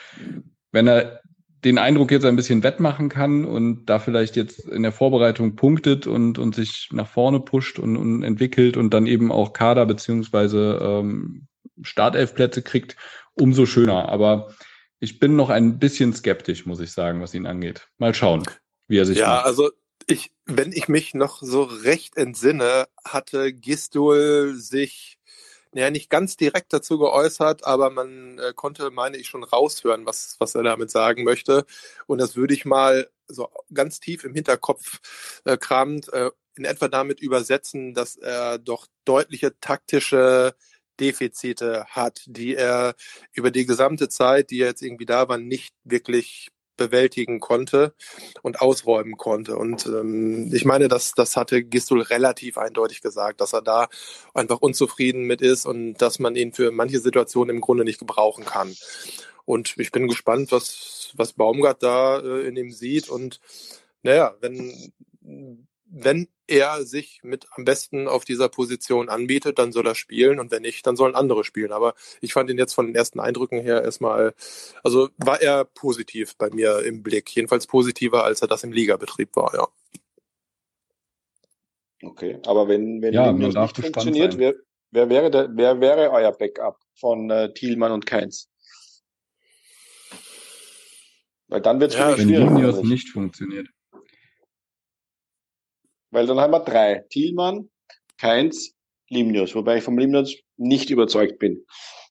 wenn er den Eindruck jetzt ein bisschen wettmachen kann und da vielleicht jetzt in der Vorbereitung punktet und, und sich nach vorne pusht und, und entwickelt und dann eben auch Kader beziehungsweise ähm, Startelfplätze kriegt, umso schöner. Aber ich bin noch ein bisschen skeptisch, muss ich sagen, was ihn angeht. Mal schauen, wie er sich Ja, macht. also ich, wenn ich mich noch so recht entsinne, hatte Gistol sich ja nicht ganz direkt dazu geäußert, aber man äh, konnte, meine ich, schon raushören, was, was er damit sagen möchte. Und das würde ich mal so ganz tief im Hinterkopf äh, kramend äh, in etwa damit übersetzen, dass er doch deutliche taktische Defizite hat, die er über die gesamte Zeit, die er jetzt irgendwie da war, nicht wirklich bewältigen konnte und ausräumen konnte. Und ähm, ich meine, das, das hatte Gistul relativ eindeutig gesagt, dass er da einfach unzufrieden mit ist und dass man ihn für manche Situationen im Grunde nicht gebrauchen kann. Und ich bin gespannt, was, was Baumgart da äh, in ihm sieht. Und naja, wenn, wenn er sich mit am besten auf dieser Position anbietet, dann soll er spielen und wenn nicht, dann sollen andere spielen. Aber ich fand ihn jetzt von den ersten Eindrücken her erstmal, also war er positiv bei mir im Blick, jedenfalls positiver, als er das im Ligabetrieb war, ja. Okay, aber wenn, wenn Ja, darf nicht funktioniert, wer, wer, wäre der, wer wäre euer Backup von äh, Thielmann und Keins? Weil dann wird es Ja, für mich Wenn schwierig. Juniors nicht funktioniert. Weil dann haben wir drei. Thielmann, Keins, Limnius. Wobei ich vom Limnius nicht überzeugt bin.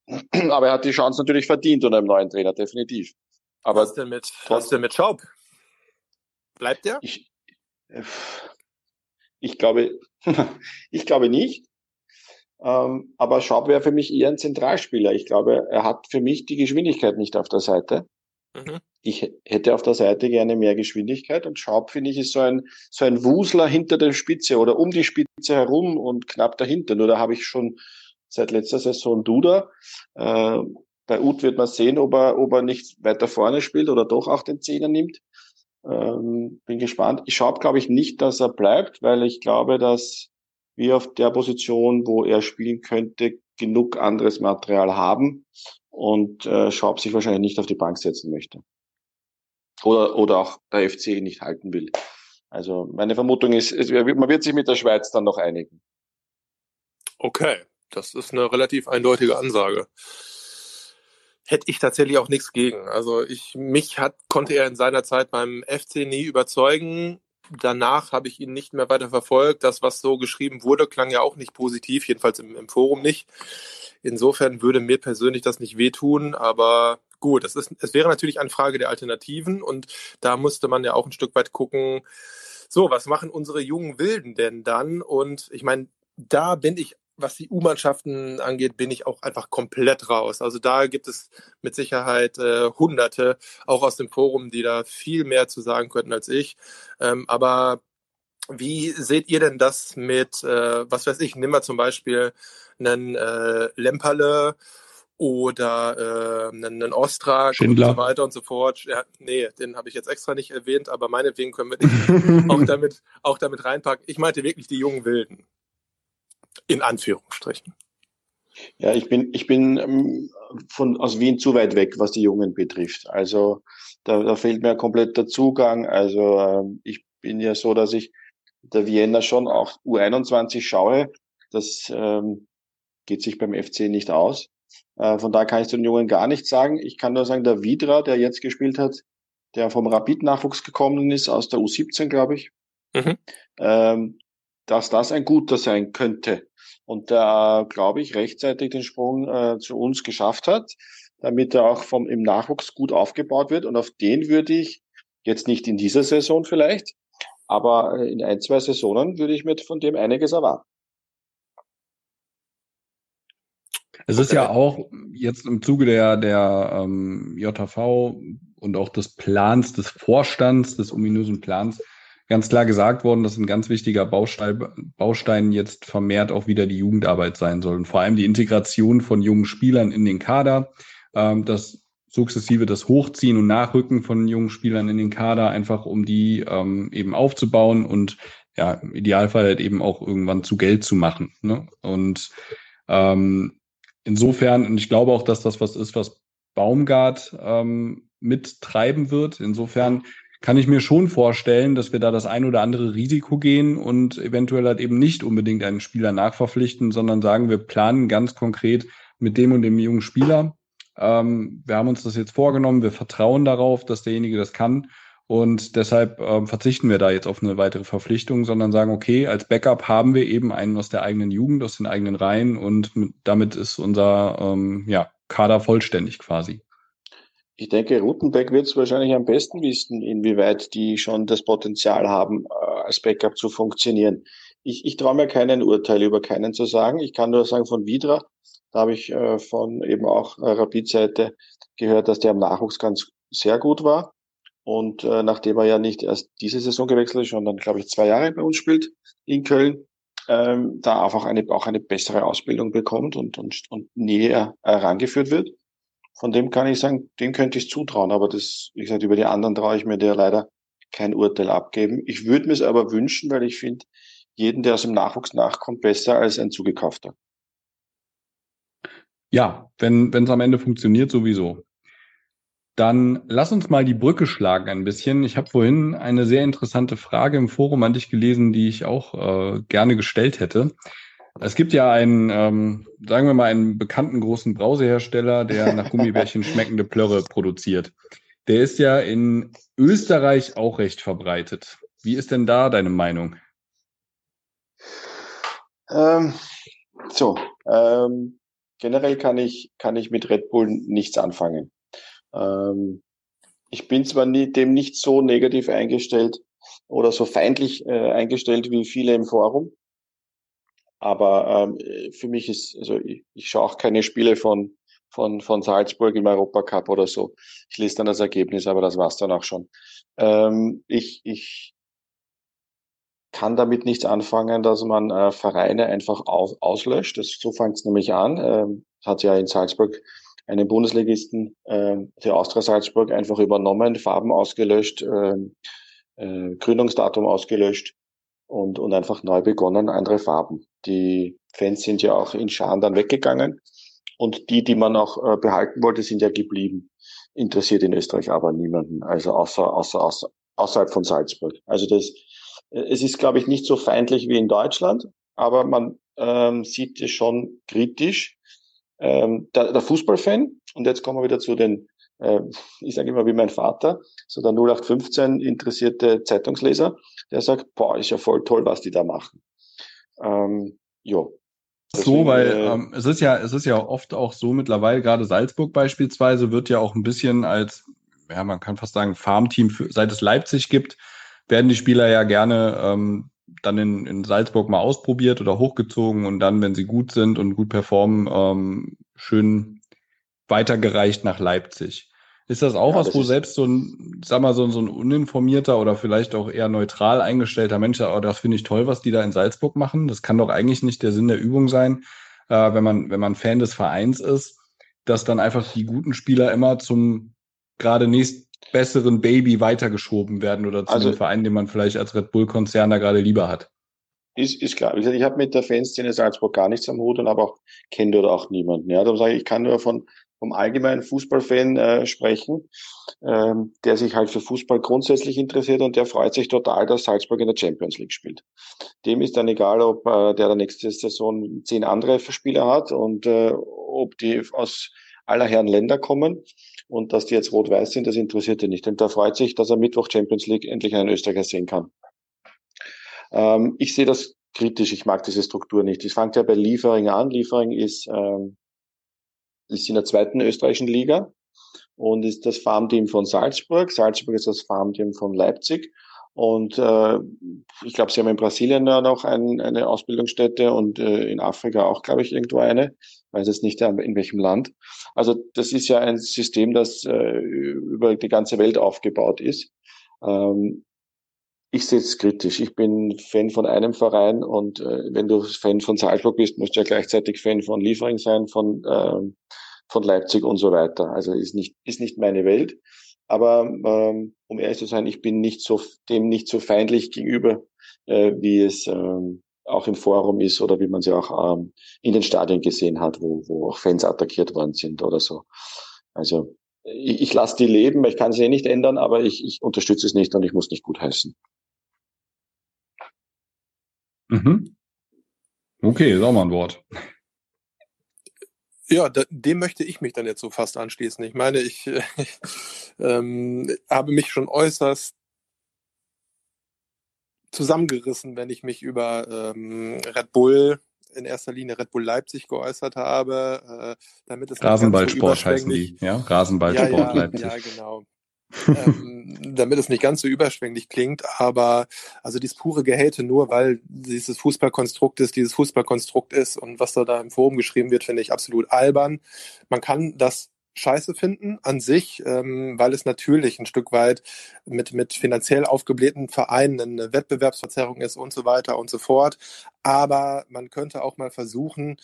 Aber er hat die Chance natürlich verdient unter einem neuen Trainer, definitiv. Aber was denn mit, was denn mit Schaub? Bleibt der? ich, äh, ich glaube, ich glaube nicht. Ähm, aber Schaub wäre für mich eher ein Zentralspieler. Ich glaube, er hat für mich die Geschwindigkeit nicht auf der Seite. Mhm. Ich hätte auf der Seite gerne mehr Geschwindigkeit und Schaub, finde ich, ist so ein, so ein Wusler hinter der Spitze oder um die Spitze herum und knapp dahinter. Nur da habe ich schon seit letzter Saison Duda. Äh, bei Uth wird man sehen, ob er, ob er nicht weiter vorne spielt oder doch auch den Zehner nimmt. Ähm, bin gespannt. Ich Schaub glaube ich nicht, dass er bleibt, weil ich glaube, dass wir auf der Position, wo er spielen könnte, genug anderes Material haben und äh, Schaub sich wahrscheinlich nicht auf die Bank setzen möchte. Oder, oder auch der FC nicht halten will. Also meine Vermutung ist, es, man wird sich mit der Schweiz dann noch einigen. Okay, das ist eine relativ eindeutige Ansage. Hätte ich tatsächlich auch nichts gegen. Also ich mich hat konnte er in seiner Zeit beim FC nie überzeugen. Danach habe ich ihn nicht mehr weiter verfolgt. Das, was so geschrieben wurde, klang ja auch nicht positiv, jedenfalls im, im Forum nicht. Insofern würde mir persönlich das nicht wehtun, aber gut, es, ist, es wäre natürlich eine Frage der Alternativen und da musste man ja auch ein Stück weit gucken, so, was machen unsere jungen Wilden denn dann? Und ich meine, da bin ich, was die U-Mannschaften angeht, bin ich auch einfach komplett raus. Also da gibt es mit Sicherheit äh, Hunderte, auch aus dem Forum, die da viel mehr zu sagen könnten als ich. Ähm, aber wie seht ihr denn das mit, äh, was weiß ich, nimm mal zum Beispiel einen äh, Lemperle oder äh, einen, Ostrak Schindler. und so weiter und so fort. Ja, nee, den habe ich jetzt extra nicht erwähnt, aber meinetwegen können wir den auch damit, auch damit reinpacken. Ich meinte wirklich die jungen Wilden. In Anführungsstrichen. Ja, ich bin, ich bin ähm, von, aus Wien zu weit weg, was die Jungen betrifft. Also da, da fehlt mir komplett der Zugang. Also ähm, ich bin ja so, dass ich der Vienna schon auch U21 schaue. Das ähm, geht sich beim FC nicht aus. Äh, von da kann ich den Jungen gar nichts sagen. Ich kann nur sagen, der Vidra, der jetzt gespielt hat, der vom Rapid-Nachwuchs gekommen ist, aus der U17, glaube ich, Mhm. ähm, dass das ein guter sein könnte. Und der, glaube ich, rechtzeitig den Sprung äh, zu uns geschafft hat, damit er auch vom, im Nachwuchs gut aufgebaut wird. Und auf den würde ich, jetzt nicht in dieser Saison vielleicht, aber äh, in ein, zwei Saisonen würde ich mir von dem einiges erwarten. Es ist ja auch jetzt im Zuge der, der ähm, JV und auch des Plans, des Vorstands, des ominösen Plans, ganz klar gesagt worden, dass ein ganz wichtiger Baustein, Baustein jetzt vermehrt auch wieder die Jugendarbeit sein soll. Und vor allem die Integration von jungen Spielern in den Kader, ähm, das sukzessive das Hochziehen und Nachrücken von jungen Spielern in den Kader, einfach um die ähm, eben aufzubauen und ja, im Idealfall halt eben auch irgendwann zu Geld zu machen. Ne? Und ähm, insofern, und ich glaube auch, dass das was ist, was Baumgart ähm, mittreiben wird. Insofern kann ich mir schon vorstellen, dass wir da das ein oder andere Risiko gehen und eventuell halt eben nicht unbedingt einen Spieler nachverpflichten, sondern sagen, wir planen ganz konkret mit dem und dem jungen Spieler. Ähm, wir haben uns das jetzt vorgenommen, wir vertrauen darauf, dass derjenige das kann und deshalb ähm, verzichten wir da jetzt auf eine weitere Verpflichtung, sondern sagen, okay, als Backup haben wir eben einen aus der eigenen Jugend, aus den eigenen Reihen und mit, damit ist unser ähm, ja, Kader vollständig quasi. Ich denke, Rutenbeck wird es wahrscheinlich am besten wissen, inwieweit die schon das Potenzial haben, äh, als Backup zu funktionieren. Ich, ich traue mir keinen Urteil über keinen zu sagen. Ich kann nur sagen von Vidra, da habe ich äh, von eben auch äh, Rapid-Seite gehört, dass der am Nachwuchs ganz sehr gut war. Und äh, nachdem er ja nicht erst diese Saison gewechselt ist, sondern, glaube ich, zwei Jahre bei uns spielt in Köln, ähm, da einfach eine, auch eine bessere Ausbildung bekommt und, und, und näher herangeführt wird. Von dem kann ich sagen, dem könnte ich zutrauen. Aber das, wie gesagt, über die anderen traue ich mir der leider kein Urteil abgeben. Ich würde mir es aber wünschen, weil ich finde, jeden, der aus dem Nachwuchs nachkommt, besser als ein zugekaufter. Ja, wenn es am Ende funktioniert, sowieso. Dann lass uns mal die Brücke schlagen ein bisschen. Ich habe vorhin eine sehr interessante Frage im Forum an dich gelesen, die ich auch äh, gerne gestellt hätte. Es gibt ja einen, ähm, sagen wir mal, einen bekannten großen Brausehersteller, der nach Gummibärchen schmeckende Plörre produziert. Der ist ja in Österreich auch recht verbreitet. Wie ist denn da deine Meinung? Ähm, so, ähm, generell kann ich, kann ich mit Red Bull nichts anfangen. Ähm, ich bin zwar nie, dem nicht so negativ eingestellt oder so feindlich äh, eingestellt wie viele im Forum, aber ähm, für mich ist, also ich, ich schaue auch keine Spiele von, von, von Salzburg im Europacup oder so. Ich lese dann das Ergebnis, aber das war's dann auch schon. Ähm, ich, ich kann damit nichts anfangen, dass man äh, Vereine einfach auf, auslöscht. Das, so fängt es nämlich an. Ähm, hat ja in Salzburg einen Bundesligisten, äh, der Austria Salzburg, einfach übernommen, Farben ausgelöscht, äh, äh, Gründungsdatum ausgelöscht und, und einfach neu begonnen, andere Farben. Die Fans sind ja auch in Scharen dann weggegangen und die, die man auch äh, behalten wollte, sind ja geblieben. Interessiert in Österreich aber niemanden, also außer, außer, außer außerhalb von Salzburg. Also das, es ist, glaube ich, nicht so feindlich wie in Deutschland, aber man ähm, sieht es schon kritisch, ähm, der, der Fußballfan, und jetzt kommen wir wieder zu den, äh, ich sage immer wie mein Vater, so der 0815 interessierte Zeitungsleser, der sagt, boah, ist ja voll toll, was die da machen. Ähm, jo. Deswegen, so, weil äh, ähm, es ist ja, es ist ja oft auch so mittlerweile, gerade Salzburg beispielsweise wird ja auch ein bisschen als, ja, man kann fast sagen, Farmteam, für, seit es Leipzig gibt, werden die Spieler ja gerne ähm, dann in, in Salzburg mal ausprobiert oder hochgezogen und dann, wenn sie gut sind und gut performen, ähm, schön weitergereicht nach Leipzig. Ist das auch ja, was, das wo selbst so ein, sag mal, so, so ein uninformierter oder vielleicht auch eher neutral eingestellter Mensch oh, das finde ich toll, was die da in Salzburg machen. Das kann doch eigentlich nicht der Sinn der Übung sein, äh, wenn man, wenn man Fan des Vereins ist, dass dann einfach die guten Spieler immer zum gerade nächst besseren Baby weitergeschoben werden oder zu also, einem Verein, den man vielleicht als Red Bull-Konzern da gerade lieber hat. Ist, ist klar. Wie gesagt, ich habe mit der Fanszene Salzburg gar nichts am Hut und habe auch kenne dort auch niemanden. Ja, darum sage ich, ich kann nur von vom allgemeinen Fußballfan äh, sprechen, ähm, der sich halt für Fußball grundsätzlich interessiert und der freut sich total, dass Salzburg in der Champions League spielt. Dem ist dann egal, ob äh, der der nächste Saison zehn andere Spieler hat und äh, ob die aus aller Herren Länder kommen und dass die jetzt rot-weiß sind, das interessiert ihn nicht. Und da freut sich, dass er Mittwoch Champions League endlich einen Österreicher sehen kann. Ähm, ich sehe das kritisch. Ich mag diese Struktur nicht. Es fängt ja bei Liefering an. Liefering ist, ähm, ist in der zweiten österreichischen Liga und ist das Farmteam von Salzburg. Salzburg ist das Farmteam von Leipzig. Und äh, ich glaube, sie haben in Brasilien ja noch ein, eine Ausbildungsstätte und äh, in Afrika auch, glaube ich, irgendwo eine. Weiß jetzt nicht, in welchem Land. Also das ist ja ein System, das äh, über die ganze Welt aufgebaut ist. Ähm, ich sehe es kritisch. Ich bin Fan von einem Verein und äh, wenn du Fan von Salzburg bist, musst du ja gleichzeitig Fan von Liefering sein, von, äh, von Leipzig und so weiter. Also ist nicht, ist nicht meine Welt. Aber ähm, um ehrlich zu sein, ich bin nicht so dem nicht so feindlich gegenüber, äh, wie es ähm, auch im Forum ist oder wie man sie auch ähm, in den Stadien gesehen hat, wo, wo auch Fans attackiert worden sind oder so. Also ich, ich lasse die leben, ich kann sie eh nicht ändern, aber ich, ich unterstütze es nicht und ich muss nicht gut heißen. Mhm. Okay, ist auch mal ein Wort. Ja, da, dem möchte ich mich dann jetzt so fast anschließen. Ich meine, ich, ich ähm, habe mich schon äußerst zusammengerissen, wenn ich mich über ähm, Red Bull in erster Linie Red Bull Leipzig geäußert habe, äh, damit es Rasenballsport so heißen die, ja, Rasenballsport ja, ja, Leipzig. Ja, genau. Ähm, damit es nicht ganz so überschwänglich klingt, aber also dieses pure Gehate nur, weil dieses Fußballkonstrukt ist, dieses Fußballkonstrukt ist und was da, da im Forum geschrieben wird, finde ich absolut albern. Man kann das scheiße finden an sich, ähm, weil es natürlich ein Stück weit mit, mit finanziell aufgeblähten Vereinen eine Wettbewerbsverzerrung ist und so weiter und so fort. Aber man könnte auch mal versuchen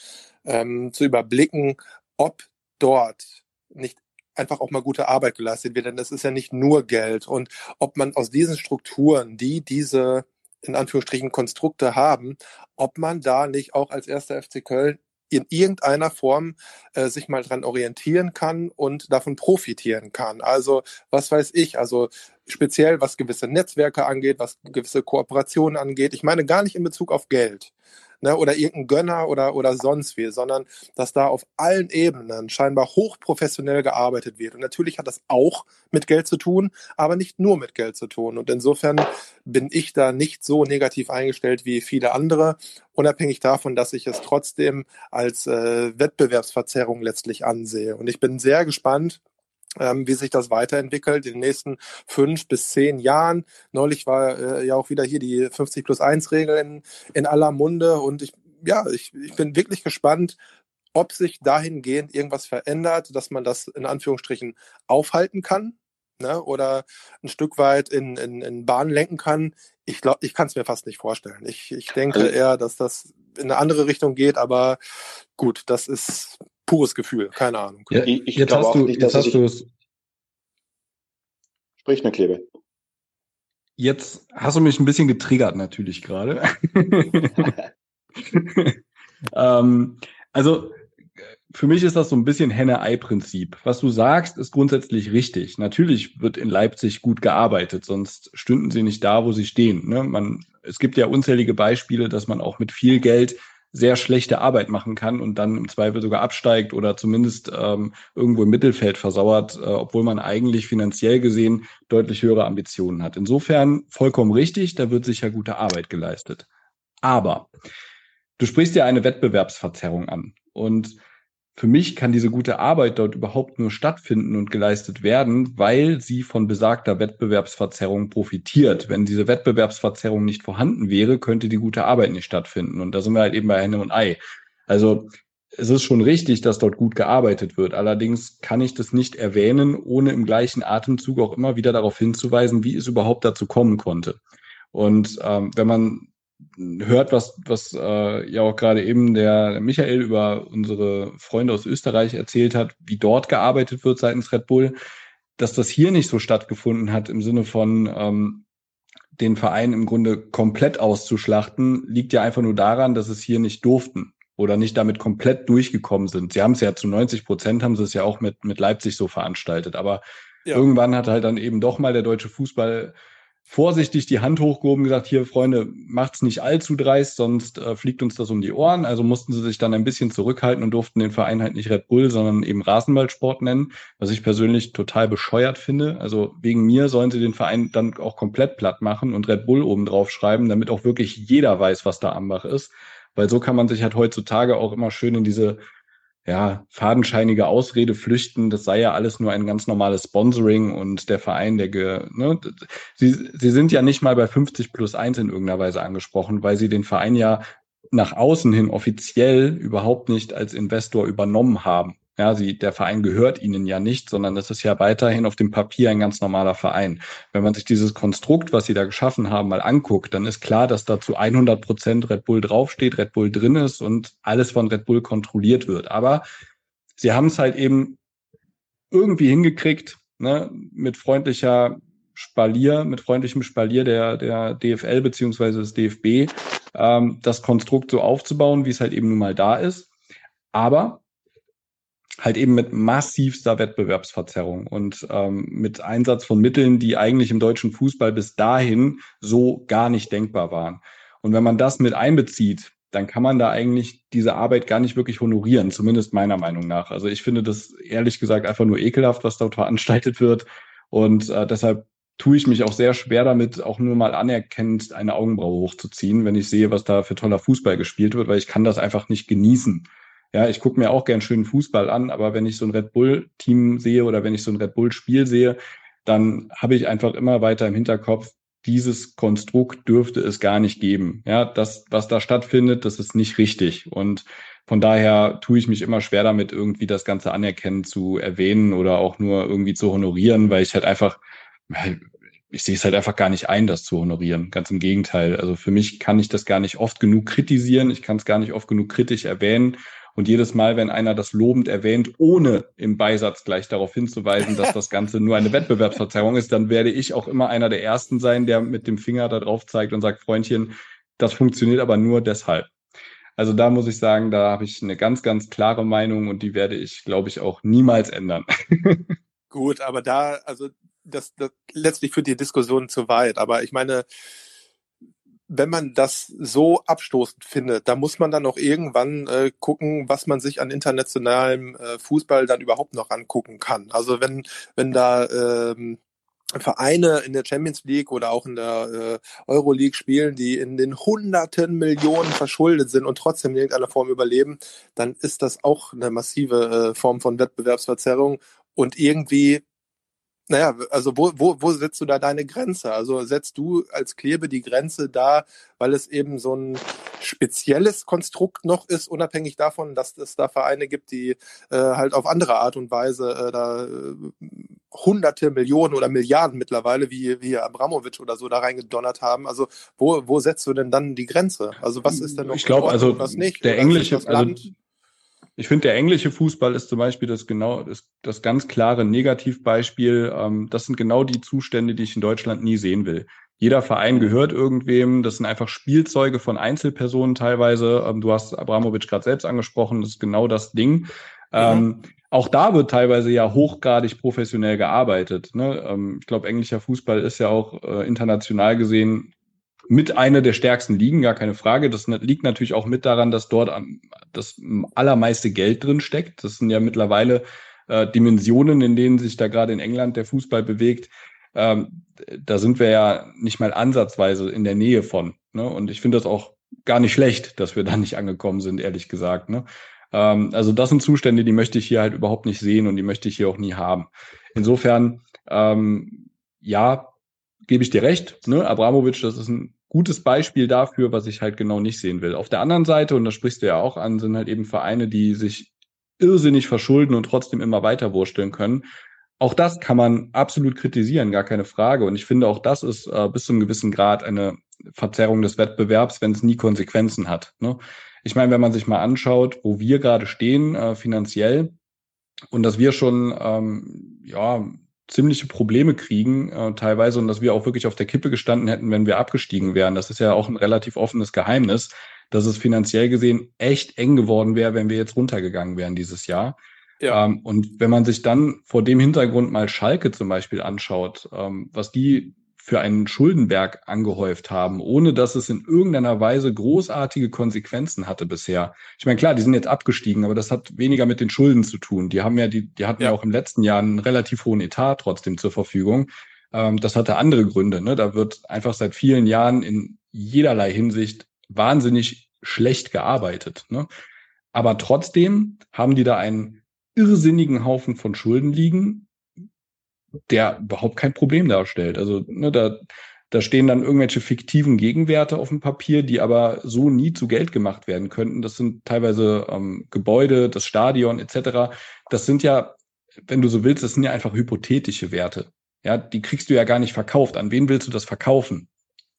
ähm, zu überblicken, ob dort nicht einfach auch mal gute Arbeit geleistet wird, denn das ist ja nicht nur Geld und ob man aus diesen Strukturen, die diese in Anführungsstrichen Konstrukte haben, ob man da nicht auch als erster FC Köln in irgendeiner Form äh, sich mal dran orientieren kann und davon profitieren kann. Also was weiß ich, also speziell was gewisse Netzwerke angeht, was gewisse Kooperationen angeht. Ich meine gar nicht in Bezug auf Geld, ne, oder irgendein Gönner oder, oder sonst wie, sondern dass da auf allen Ebenen scheinbar hochprofessionell gearbeitet wird. Und natürlich hat das auch mit Geld zu tun, aber nicht nur mit Geld zu tun. Und insofern bin ich da nicht so negativ eingestellt wie viele andere, unabhängig davon, dass ich es trotzdem als äh, Wettbewerbsverzerrung letztlich ansehe. Und ich bin sehr gespannt, ähm, wie sich das weiterentwickelt in den nächsten fünf bis zehn Jahren. Neulich war äh, ja auch wieder hier die 50 plus 1 Regel in, in aller Munde und ich, ja, ich, ich bin wirklich gespannt, ob sich dahingehend irgendwas verändert, dass man das in Anführungsstrichen aufhalten kann ne, oder ein Stück weit in, in, in Bahn lenken kann. Ich glaube, ich kann es mir fast nicht vorstellen. Ich, ich denke also eher, dass das in eine andere Richtung geht, aber gut, das ist pures Gefühl, keine Ahnung. Ja, ich, ich jetzt hast du, nicht, jetzt hast du es. Sprich mir, Klebe. Jetzt hast du mich ein bisschen getriggert natürlich gerade. ähm, also für mich ist das so ein bisschen Henne-Ei-Prinzip. Was du sagst, ist grundsätzlich richtig. Natürlich wird in Leipzig gut gearbeitet, sonst stünden sie nicht da, wo sie stehen. Ne? Man, es gibt ja unzählige Beispiele, dass man auch mit viel Geld sehr schlechte Arbeit machen kann und dann im Zweifel sogar absteigt oder zumindest ähm, irgendwo im Mittelfeld versauert, äh, obwohl man eigentlich finanziell gesehen deutlich höhere Ambitionen hat. Insofern vollkommen richtig, da wird sicher gute Arbeit geleistet. Aber du sprichst ja eine Wettbewerbsverzerrung an und für mich kann diese gute Arbeit dort überhaupt nur stattfinden und geleistet werden, weil sie von besagter Wettbewerbsverzerrung profitiert. Wenn diese Wettbewerbsverzerrung nicht vorhanden wäre, könnte die gute Arbeit nicht stattfinden. Und da sind wir halt eben bei Henne und Ei. Also es ist schon richtig, dass dort gut gearbeitet wird. Allerdings kann ich das nicht erwähnen, ohne im gleichen Atemzug auch immer wieder darauf hinzuweisen, wie es überhaupt dazu kommen konnte. Und ähm, wenn man hört, was, was äh, ja auch gerade eben der Michael über unsere Freunde aus Österreich erzählt hat, wie dort gearbeitet wird seitens Red Bull, dass das hier nicht so stattgefunden hat im Sinne von ähm, den Verein im Grunde komplett auszuschlachten, liegt ja einfach nur daran, dass es hier nicht durften oder nicht damit komplett durchgekommen sind. Sie haben es ja zu 90 Prozent, haben sie es ja auch mit, mit Leipzig so veranstaltet. Aber ja. irgendwann hat halt dann eben doch mal der deutsche Fußball vorsichtig die Hand hochgehoben, gesagt, hier Freunde, macht's nicht allzu dreist, sonst äh, fliegt uns das um die Ohren. Also mussten sie sich dann ein bisschen zurückhalten und durften den Verein halt nicht Red Bull, sondern eben Rasenballsport nennen, was ich persönlich total bescheuert finde. Also wegen mir sollen sie den Verein dann auch komplett platt machen und Red Bull oben drauf schreiben, damit auch wirklich jeder weiß, was da am Bach ist. Weil so kann man sich halt heutzutage auch immer schön in diese ja, fadenscheinige Ausrede flüchten, das sei ja alles nur ein ganz normales Sponsoring und der Verein, der, ge, ne, sie, sie sind ja nicht mal bei 50 plus 1 in irgendeiner Weise angesprochen, weil sie den Verein ja nach außen hin offiziell überhaupt nicht als Investor übernommen haben. Ja, sie, der Verein gehört ihnen ja nicht, sondern es ist ja weiterhin auf dem Papier ein ganz normaler Verein. Wenn man sich dieses Konstrukt, was sie da geschaffen haben, mal anguckt, dann ist klar, dass da zu 100 Prozent Red Bull draufsteht, Red Bull drin ist und alles von Red Bull kontrolliert wird. Aber sie haben es halt eben irgendwie hingekriegt, ne, mit freundlicher Spalier, mit freundlichem Spalier der, der DFL beziehungsweise des DFB, ähm, das Konstrukt so aufzubauen, wie es halt eben nun mal da ist. Aber halt eben mit massivster Wettbewerbsverzerrung und ähm, mit Einsatz von Mitteln, die eigentlich im deutschen Fußball bis dahin so gar nicht denkbar waren. Und wenn man das mit einbezieht, dann kann man da eigentlich diese Arbeit gar nicht wirklich honorieren, zumindest meiner Meinung nach. Also ich finde das ehrlich gesagt einfach nur ekelhaft, was dort veranstaltet wird. Und äh, deshalb tue ich mich auch sehr schwer damit, auch nur mal anerkennend eine Augenbraue hochzuziehen, wenn ich sehe, was da für toller Fußball gespielt wird, weil ich kann das einfach nicht genießen. Ja, ich gucke mir auch gern schönen Fußball an, aber wenn ich so ein Red Bull-Team sehe oder wenn ich so ein Red Bull-Spiel sehe, dann habe ich einfach immer weiter im Hinterkopf, dieses Konstrukt dürfte es gar nicht geben. Ja, das, was da stattfindet, das ist nicht richtig. Und von daher tue ich mich immer schwer damit, irgendwie das Ganze anerkennen zu erwähnen oder auch nur irgendwie zu honorieren, weil ich halt einfach, ich sehe es halt einfach gar nicht ein, das zu honorieren. Ganz im Gegenteil. Also für mich kann ich das gar nicht oft genug kritisieren. Ich kann es gar nicht oft genug kritisch erwähnen. Und jedes Mal, wenn einer das lobend erwähnt, ohne im Beisatz gleich darauf hinzuweisen, dass das Ganze nur eine Wettbewerbsverzerrung ist, dann werde ich auch immer einer der Ersten sein, der mit dem Finger da drauf zeigt und sagt, Freundchen, das funktioniert aber nur deshalb. Also da muss ich sagen, da habe ich eine ganz, ganz klare Meinung und die werde ich, glaube ich, auch niemals ändern. Gut, aber da, also das, das letztlich führt die Diskussion zu weit. Aber ich meine, wenn man das so abstoßend findet, da muss man dann auch irgendwann äh, gucken, was man sich an internationalem äh, Fußball dann überhaupt noch angucken kann. Also wenn, wenn da ähm, Vereine in der Champions League oder auch in der äh, Euroleague spielen, die in den hunderten Millionen verschuldet sind und trotzdem in irgendeiner Form überleben, dann ist das auch eine massive äh, Form von Wettbewerbsverzerrung und irgendwie naja, also wo, wo, wo setzt du da deine Grenze? Also setzt du als Klebe die Grenze da, weil es eben so ein spezielles Konstrukt noch ist, unabhängig davon, dass es da Vereine gibt, die äh, halt auf andere Art und Weise äh, da äh, hunderte Millionen oder Milliarden mittlerweile, wie, wie Abramovic oder so, da reingedonnert haben. Also wo, wo setzt du denn dann die Grenze? Also was ist denn noch Ich glaube, also was nicht? der englische, also ich finde, der englische Fußball ist zum Beispiel das genau das, das ganz klare Negativbeispiel. Ähm, das sind genau die Zustände, die ich in Deutschland nie sehen will. Jeder Verein gehört irgendwem. Das sind einfach Spielzeuge von Einzelpersonen teilweise. Ähm, du hast Abramovic gerade selbst angesprochen. Das ist genau das Ding. Ähm, mhm. auch da wird teilweise ja hochgradig professionell gearbeitet. Ne? Ähm, ich glaube, englischer Fußball ist ja auch äh, international gesehen mit einer der stärksten Ligen, gar keine Frage. Das liegt natürlich auch mit daran, dass dort das allermeiste Geld drin steckt. Das sind ja mittlerweile äh, Dimensionen, in denen sich da gerade in England der Fußball bewegt. Ähm, da sind wir ja nicht mal ansatzweise in der Nähe von. Ne? Und ich finde das auch gar nicht schlecht, dass wir da nicht angekommen sind, ehrlich gesagt. Ne? Ähm, also das sind Zustände, die möchte ich hier halt überhaupt nicht sehen und die möchte ich hier auch nie haben. Insofern, ähm, ja, gebe ich dir recht. Ne? Abramovic, das ist ein gutes Beispiel dafür, was ich halt genau nicht sehen will. Auf der anderen Seite, und das sprichst du ja auch an, sind halt eben Vereine, die sich irrsinnig verschulden und trotzdem immer weiter wursteln können. Auch das kann man absolut kritisieren, gar keine Frage. Und ich finde, auch das ist äh, bis zu einem gewissen Grad eine Verzerrung des Wettbewerbs, wenn es nie Konsequenzen hat. Ne? Ich meine, wenn man sich mal anschaut, wo wir gerade stehen äh, finanziell und dass wir schon ähm, ja ziemliche Probleme kriegen äh, teilweise und dass wir auch wirklich auf der Kippe gestanden hätten, wenn wir abgestiegen wären. Das ist ja auch ein relativ offenes Geheimnis, dass es finanziell gesehen echt eng geworden wäre, wenn wir jetzt runtergegangen wären dieses Jahr. Ja. Ähm, und wenn man sich dann vor dem Hintergrund mal Schalke zum Beispiel anschaut, ähm, was die für einen Schuldenberg angehäuft haben, ohne dass es in irgendeiner Weise großartige Konsequenzen hatte bisher. Ich meine, klar, die sind jetzt abgestiegen, aber das hat weniger mit den Schulden zu tun. Die haben ja, die, die hatten ja, ja auch im letzten Jahr einen relativ hohen Etat trotzdem zur Verfügung. Ähm, das hatte andere Gründe. Ne? Da wird einfach seit vielen Jahren in jederlei Hinsicht wahnsinnig schlecht gearbeitet. Ne? Aber trotzdem haben die da einen irrsinnigen Haufen von Schulden liegen, der überhaupt kein Problem darstellt. Also ne, da, da stehen dann irgendwelche fiktiven Gegenwerte auf dem Papier, die aber so nie zu Geld gemacht werden könnten. Das sind teilweise ähm, Gebäude, das Stadion etc. Das sind ja, wenn du so willst, das sind ja einfach hypothetische Werte. Ja, die kriegst du ja gar nicht verkauft. An wen willst du das verkaufen?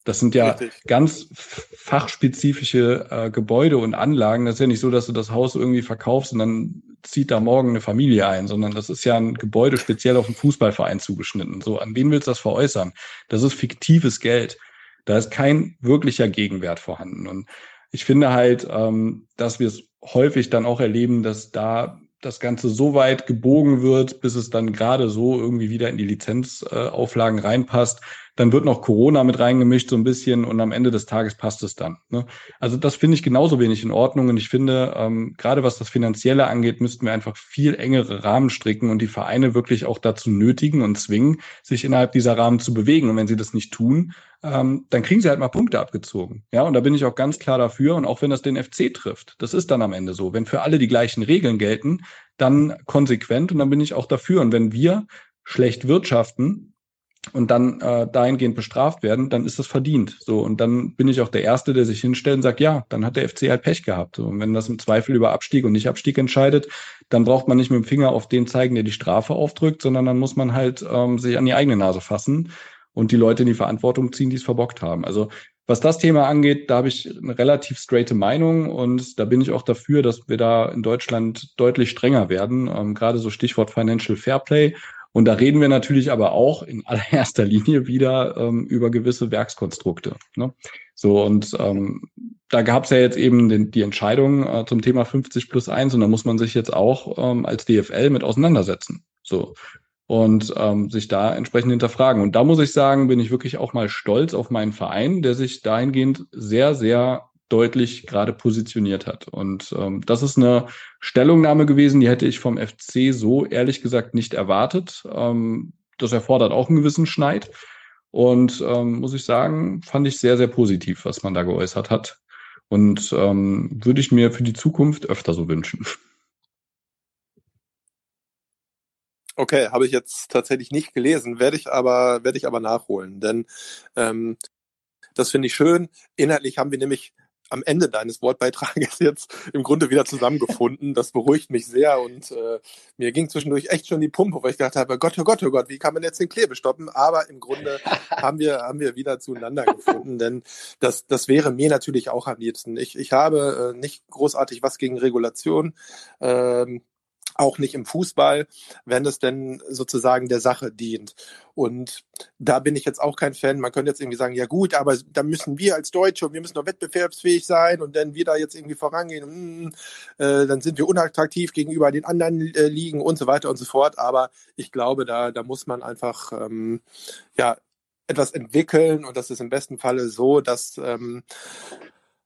Das sind ja Richtig. ganz fachspezifische äh, Gebäude und Anlagen. Das ist ja nicht so, dass du das Haus irgendwie verkaufst und dann zieht da morgen eine Familie ein, sondern das ist ja ein Gebäude speziell auf einen Fußballverein zugeschnitten. So, an wen willst du das veräußern? Das ist fiktives Geld. Da ist kein wirklicher Gegenwert vorhanden. Und ich finde halt, ähm, dass wir es häufig dann auch erleben, dass da das Ganze so weit gebogen wird, bis es dann gerade so irgendwie wieder in die Lizenzauflagen reinpasst. Dann wird noch Corona mit reingemischt so ein bisschen und am Ende des Tages passt es dann. Ne? Also das finde ich genauso wenig in Ordnung und ich finde, ähm, gerade was das Finanzielle angeht, müssten wir einfach viel engere Rahmen stricken und die Vereine wirklich auch dazu nötigen und zwingen, sich innerhalb dieser Rahmen zu bewegen. Und wenn sie das nicht tun, ähm, dann kriegen sie halt mal Punkte abgezogen. Ja, und da bin ich auch ganz klar dafür. Und auch wenn das den FC trifft, das ist dann am Ende so. Wenn für alle die gleichen Regeln gelten, dann konsequent und dann bin ich auch dafür. Und wenn wir schlecht wirtschaften und dann äh, dahingehend bestraft werden, dann ist das verdient. So und dann bin ich auch der Erste, der sich hinstellt und sagt, ja, dann hat der FC halt Pech gehabt. So, und wenn das im Zweifel über Abstieg und nicht Abstieg entscheidet, dann braucht man nicht mit dem Finger auf den zeigen, der die Strafe aufdrückt, sondern dann muss man halt ähm, sich an die eigene Nase fassen und die Leute in die Verantwortung ziehen, die es verbockt haben. Also was das Thema angeht, da habe ich eine relativ straighte Meinung und da bin ich auch dafür, dass wir da in Deutschland deutlich strenger werden. Ähm, gerade so Stichwort Financial Fairplay. Und da reden wir natürlich aber auch in allererster Linie wieder ähm, über gewisse Werkskonstrukte. Ne? So, und ähm, da gab es ja jetzt eben den, die Entscheidung äh, zum Thema 50 plus 1 und da muss man sich jetzt auch ähm, als DFL mit auseinandersetzen. So und ähm, sich da entsprechend hinterfragen. Und da muss ich sagen, bin ich wirklich auch mal stolz auf meinen Verein, der sich dahingehend sehr, sehr deutlich gerade positioniert hat. Und ähm, das ist eine Stellungnahme gewesen, die hätte ich vom FC so ehrlich gesagt nicht erwartet. Ähm, das erfordert auch einen gewissen Schneid. Und ähm, muss ich sagen, fand ich sehr, sehr positiv, was man da geäußert hat. Und ähm, würde ich mir für die Zukunft öfter so wünschen. Okay, habe ich jetzt tatsächlich nicht gelesen, werde ich aber werde ich aber nachholen, denn ähm, das finde ich schön. Inhaltlich haben wir nämlich am Ende deines Wortbeitrages jetzt im Grunde wieder zusammengefunden. Das beruhigt mich sehr und äh, mir ging zwischendurch echt schon die Pumpe, weil ich gedacht habe, Gott, oh Gott, oh Gott, wie kann man jetzt den Klebe stoppen? Aber im Grunde haben wir haben wir wieder zueinander gefunden, denn das das wäre mir natürlich auch am liebsten. Ich ich habe äh, nicht großartig was gegen Regulation. Ähm, auch nicht im Fußball, wenn es denn sozusagen der Sache dient. Und da bin ich jetzt auch kein Fan. Man könnte jetzt irgendwie sagen, ja gut, aber da müssen wir als Deutsche, wir müssen doch wettbewerbsfähig sein und wenn wir da jetzt irgendwie vorangehen, mh, äh, dann sind wir unattraktiv gegenüber den anderen äh, Ligen und so weiter und so fort. Aber ich glaube, da, da muss man einfach ähm, ja etwas entwickeln und das ist im besten Falle so, dass ähm,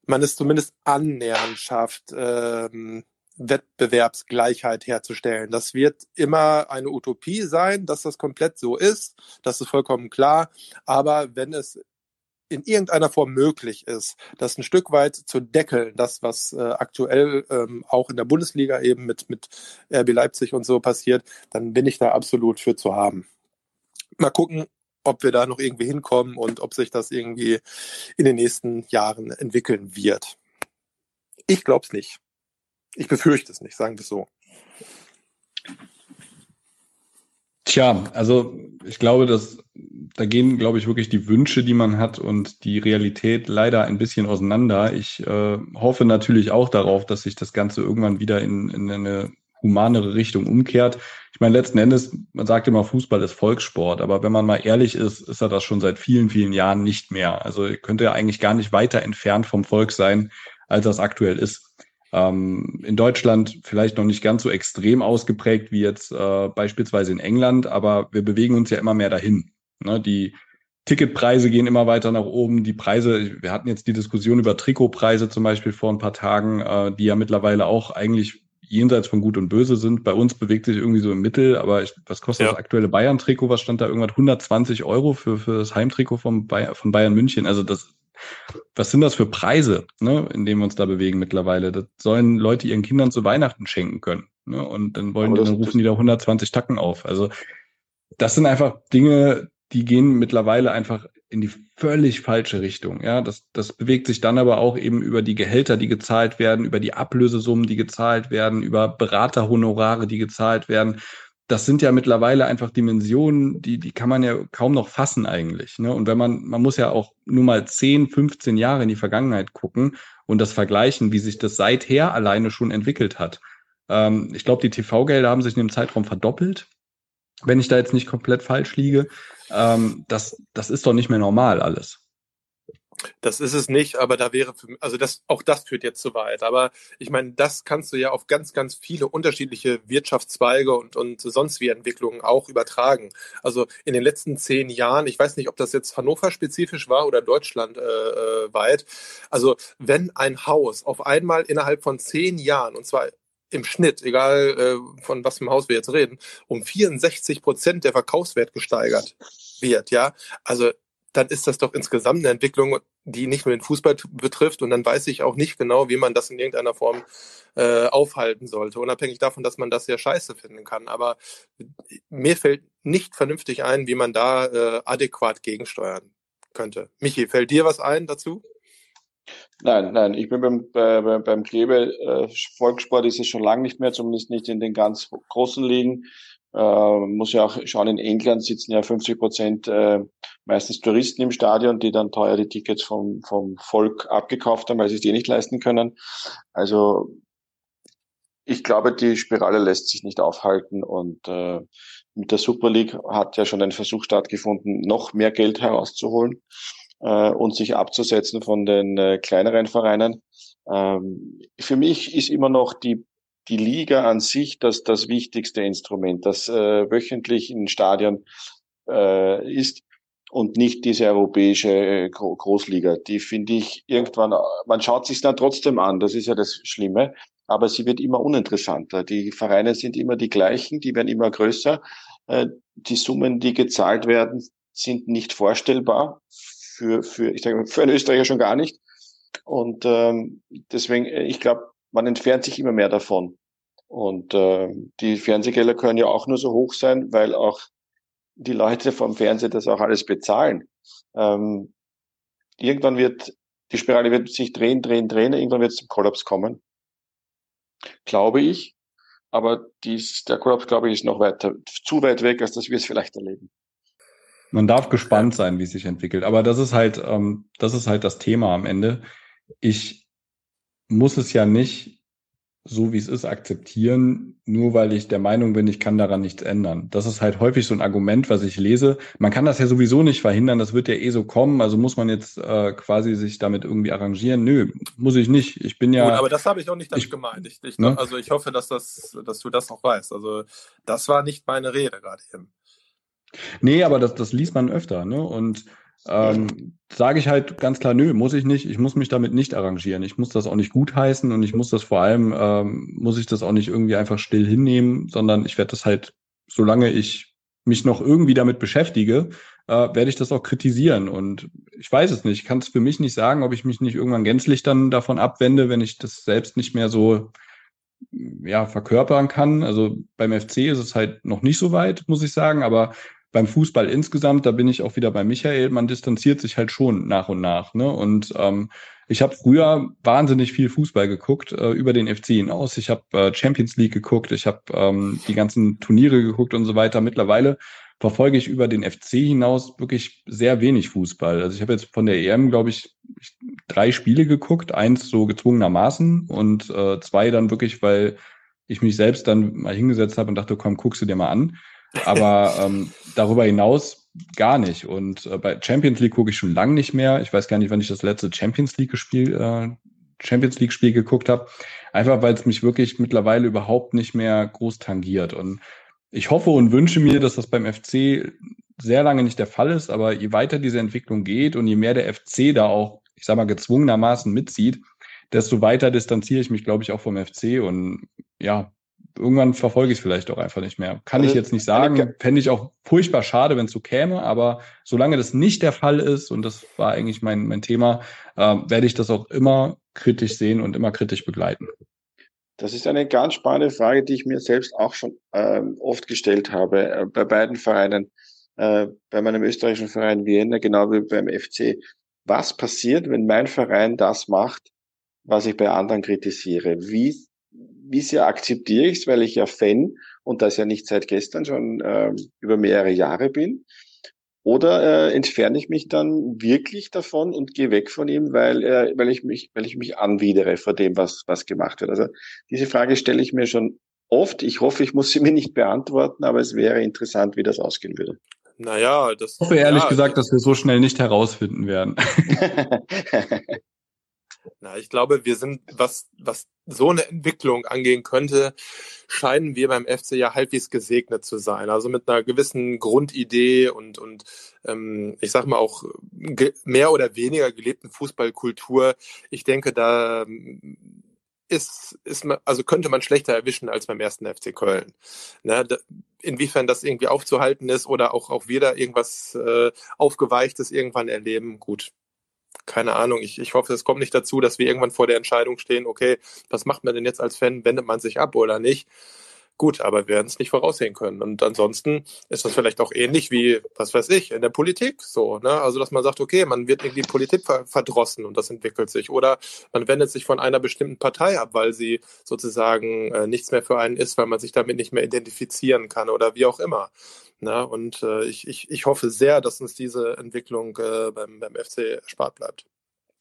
man es zumindest annähernd schafft, ähm, Wettbewerbsgleichheit herzustellen. Das wird immer eine Utopie sein, dass das komplett so ist. Das ist vollkommen klar. Aber wenn es in irgendeiner Form möglich ist, das ein Stück weit zu deckeln, das, was äh, aktuell ähm, auch in der Bundesliga eben mit, mit RB Leipzig und so passiert, dann bin ich da absolut für zu haben. Mal gucken, ob wir da noch irgendwie hinkommen und ob sich das irgendwie in den nächsten Jahren entwickeln wird. Ich glaube es nicht. Ich befürchte es nicht, sagen wir es so. Tja, also ich glaube, dass da gehen, glaube ich, wirklich die Wünsche, die man hat und die Realität leider ein bisschen auseinander. Ich äh, hoffe natürlich auch darauf, dass sich das Ganze irgendwann wieder in, in eine humanere Richtung umkehrt. Ich meine, letzten Endes, man sagt immer, Fußball ist Volkssport, aber wenn man mal ehrlich ist, ist er das schon seit vielen, vielen Jahren nicht mehr. Also könnte er eigentlich gar nicht weiter entfernt vom Volk sein, als das aktuell ist. Ähm, in Deutschland vielleicht noch nicht ganz so extrem ausgeprägt wie jetzt äh, beispielsweise in England, aber wir bewegen uns ja immer mehr dahin. Ne? Die Ticketpreise gehen immer weiter nach oben. Die Preise, wir hatten jetzt die Diskussion über Trikotpreise zum Beispiel vor ein paar Tagen, äh, die ja mittlerweile auch eigentlich jenseits von Gut und Böse sind. Bei uns bewegt sich irgendwie so im Mittel, aber ich, was kostet ja. das aktuelle Bayern-Trikot? Was stand da irgendwas? 120 Euro für, für das Heimtrikot vom Bayern, von Bayern München. Also das was sind das für Preise, ne, in denen wir uns da bewegen mittlerweile? Das sollen Leute ihren Kindern zu Weihnachten schenken können. Ne? Und dann wollen die, dann rufen die da 120 Tacken auf. Also das sind einfach Dinge, die gehen mittlerweile einfach in die völlig falsche Richtung. Ja, das, das bewegt sich dann aber auch eben über die Gehälter, die gezahlt werden, über die Ablösesummen, die gezahlt werden, über Beraterhonorare, die gezahlt werden das sind ja mittlerweile einfach Dimensionen, die, die kann man ja kaum noch fassen eigentlich. Ne? Und wenn man, man muss ja auch nur mal 10, 15 Jahre in die Vergangenheit gucken und das vergleichen, wie sich das seither alleine schon entwickelt hat. Ähm, ich glaube, die TV-Gelder haben sich in dem Zeitraum verdoppelt, wenn ich da jetzt nicht komplett falsch liege. Ähm, das, das ist doch nicht mehr normal alles. Das ist es nicht, aber da wäre, für, also das, auch das führt jetzt zu weit. Aber ich meine, das kannst du ja auf ganz, ganz viele unterschiedliche Wirtschaftszweige und, und sonst wie Entwicklungen auch übertragen. Also in den letzten zehn Jahren, ich weiß nicht, ob das jetzt Hannover spezifisch war oder Deutschland äh, äh weit. Also wenn ein Haus auf einmal innerhalb von zehn Jahren, und zwar im Schnitt, egal äh, von was für Haus wir jetzt reden, um 64 Prozent der Verkaufswert gesteigert wird, ja. Also dann ist das doch insgesamt eine Entwicklung, die nicht nur den Fußball betrifft. Und dann weiß ich auch nicht genau, wie man das in irgendeiner Form äh, aufhalten sollte, unabhängig davon, dass man das ja scheiße finden kann. Aber mir fällt nicht vernünftig ein, wie man da äh, adäquat gegensteuern könnte. Michi, fällt dir was ein dazu? Nein, nein, ich bin beim, bei, beim Klebe, äh, Volkssport ist es schon lange nicht mehr, zumindest nicht in den ganz großen Ligen. Äh, muss ja auch schauen, in England sitzen ja 50 Prozent äh, meistens Touristen im Stadion, die dann teuer die Tickets vom, vom Volk abgekauft haben, weil sie es eh nicht leisten können. Also ich glaube, die Spirale lässt sich nicht aufhalten und äh, mit der Super League hat ja schon ein Versuch stattgefunden, noch mehr Geld herauszuholen äh, und sich abzusetzen von den äh, kleineren Vereinen. Ähm, für mich ist immer noch die die Liga an sich das, das wichtigste Instrument, das äh, wöchentlich in Stadion äh, ist und nicht diese europäische äh, Großliga. Die finde ich irgendwann, man schaut sich dann trotzdem an, das ist ja das Schlimme, aber sie wird immer uninteressanter. Die Vereine sind immer die gleichen, die werden immer größer. Äh, die Summen, die gezahlt werden, sind nicht vorstellbar für, für, ich denke, für einen Österreicher schon gar nicht. Und ähm, deswegen, äh, ich glaube, man entfernt sich immer mehr davon. Und äh, die Fernsehgelder können ja auch nur so hoch sein, weil auch die Leute vom Fernseher das auch alles bezahlen. Ähm, irgendwann wird die Spirale wird sich drehen, drehen, drehen, irgendwann wird es zum Kollaps kommen. Glaube ich. Aber dies, der Kollaps, glaube ich, ist noch weiter, zu weit weg, als dass wir es vielleicht erleben. Man darf gespannt sein, wie es sich entwickelt. Aber das ist halt, ähm, das ist halt das Thema am Ende. Ich muss es ja nicht so wie es ist akzeptieren, nur weil ich der Meinung bin, ich kann daran nichts ändern. Das ist halt häufig so ein Argument, was ich lese. Man kann das ja sowieso nicht verhindern, das wird ja eh so kommen, also muss man jetzt äh, quasi sich damit irgendwie arrangieren. Nö, muss ich nicht. Ich bin ja. Gut, aber das habe ich auch nicht damit ich, gemeint. Ich, ich, ne? Also ich hoffe, dass das, dass du das noch weißt. Also das war nicht meine Rede gerade eben. Nee, aber das, das liest man öfter, ne? Und ähm, sage ich halt ganz klar, nö, muss ich nicht. Ich muss mich damit nicht arrangieren. Ich muss das auch nicht gutheißen und ich muss das vor allem, ähm, muss ich das auch nicht irgendwie einfach still hinnehmen, sondern ich werde das halt, solange ich mich noch irgendwie damit beschäftige, äh, werde ich das auch kritisieren. Und ich weiß es nicht. Ich kann es für mich nicht sagen, ob ich mich nicht irgendwann gänzlich dann davon abwende, wenn ich das selbst nicht mehr so ja, verkörpern kann. Also beim FC ist es halt noch nicht so weit, muss ich sagen, aber beim Fußball insgesamt, da bin ich auch wieder bei Michael, man distanziert sich halt schon nach und nach. Ne? Und ähm, ich habe früher wahnsinnig viel Fußball geguckt, äh, über den FC hinaus. Ich habe äh, Champions League geguckt, ich habe ähm, die ganzen Turniere geguckt und so weiter. Mittlerweile verfolge ich über den FC hinaus wirklich sehr wenig Fußball. Also ich habe jetzt von der EM, glaube ich, drei Spiele geguckt, eins so gezwungenermaßen und äh, zwei dann wirklich, weil ich mich selbst dann mal hingesetzt habe und dachte, komm, guckst du dir mal an. Aber ähm, darüber hinaus gar nicht. Und äh, bei Champions League gucke ich schon lange nicht mehr. Ich weiß gar nicht, wann ich das letzte Champions League Spiel, äh, Champions League Spiel geguckt habe. Einfach weil es mich wirklich mittlerweile überhaupt nicht mehr groß tangiert. Und ich hoffe und wünsche mir, dass das beim FC sehr lange nicht der Fall ist, aber je weiter diese Entwicklung geht und je mehr der FC da auch, ich sag mal, gezwungenermaßen mitzieht, desto weiter distanziere ich mich, glaube ich, auch vom FC. Und ja, irgendwann verfolge ich es vielleicht auch einfach nicht mehr. Kann also, ich jetzt nicht sagen. Fände ich auch furchtbar schade, wenn es so käme, aber solange das nicht der Fall ist, und das war eigentlich mein, mein Thema, äh, werde ich das auch immer kritisch sehen und immer kritisch begleiten. Das ist eine ganz spannende Frage, die ich mir selbst auch schon äh, oft gestellt habe, äh, bei beiden Vereinen, äh, bei meinem österreichischen Verein Vienna, genau wie beim FC. Was passiert, wenn mein Verein das macht, was ich bei anderen kritisiere? Wie wie sehr akzeptiere ich es, weil ich ja Fan und das ja nicht seit gestern schon äh, über mehrere Jahre bin. Oder äh, entferne ich mich dann wirklich davon und gehe weg von ihm, weil, äh, weil, ich mich, weil ich mich anwidere vor dem, was, was gemacht wird? Also diese Frage stelle ich mir schon oft. Ich hoffe, ich muss sie mir nicht beantworten, aber es wäre interessant, wie das ausgehen würde. Naja, das. Ich hoffe ehrlich ja, gesagt, dass wir so schnell nicht herausfinden werden. Na, ich glaube, wir sind, was, was so eine Entwicklung angehen könnte, scheinen wir beim FC ja halbwegs gesegnet zu sein. Also mit einer gewissen Grundidee und, und ähm, ich sag mal auch mehr oder weniger gelebten Fußballkultur. Ich denke, da ist, ist man, also könnte man schlechter erwischen als beim ersten FC Köln. Ne, inwiefern das irgendwie aufzuhalten ist oder auch, auch wir da irgendwas äh, Aufgeweichtes irgendwann erleben, gut, keine Ahnung, ich, ich hoffe, es kommt nicht dazu, dass wir irgendwann vor der Entscheidung stehen, okay, was macht man denn jetzt als Fan, wendet man sich ab oder nicht? Gut, aber wir werden es nicht voraussehen können. Und ansonsten ist das vielleicht auch ähnlich wie, was weiß ich, in der Politik so. Ne? Also, dass man sagt, okay, man wird irgendwie Politik verdrossen und das entwickelt sich. Oder man wendet sich von einer bestimmten Partei ab, weil sie sozusagen äh, nichts mehr für einen ist, weil man sich damit nicht mehr identifizieren kann oder wie auch immer. Ne? Und äh, ich, ich, ich hoffe sehr, dass uns diese Entwicklung äh, beim, beim FC erspart bleibt.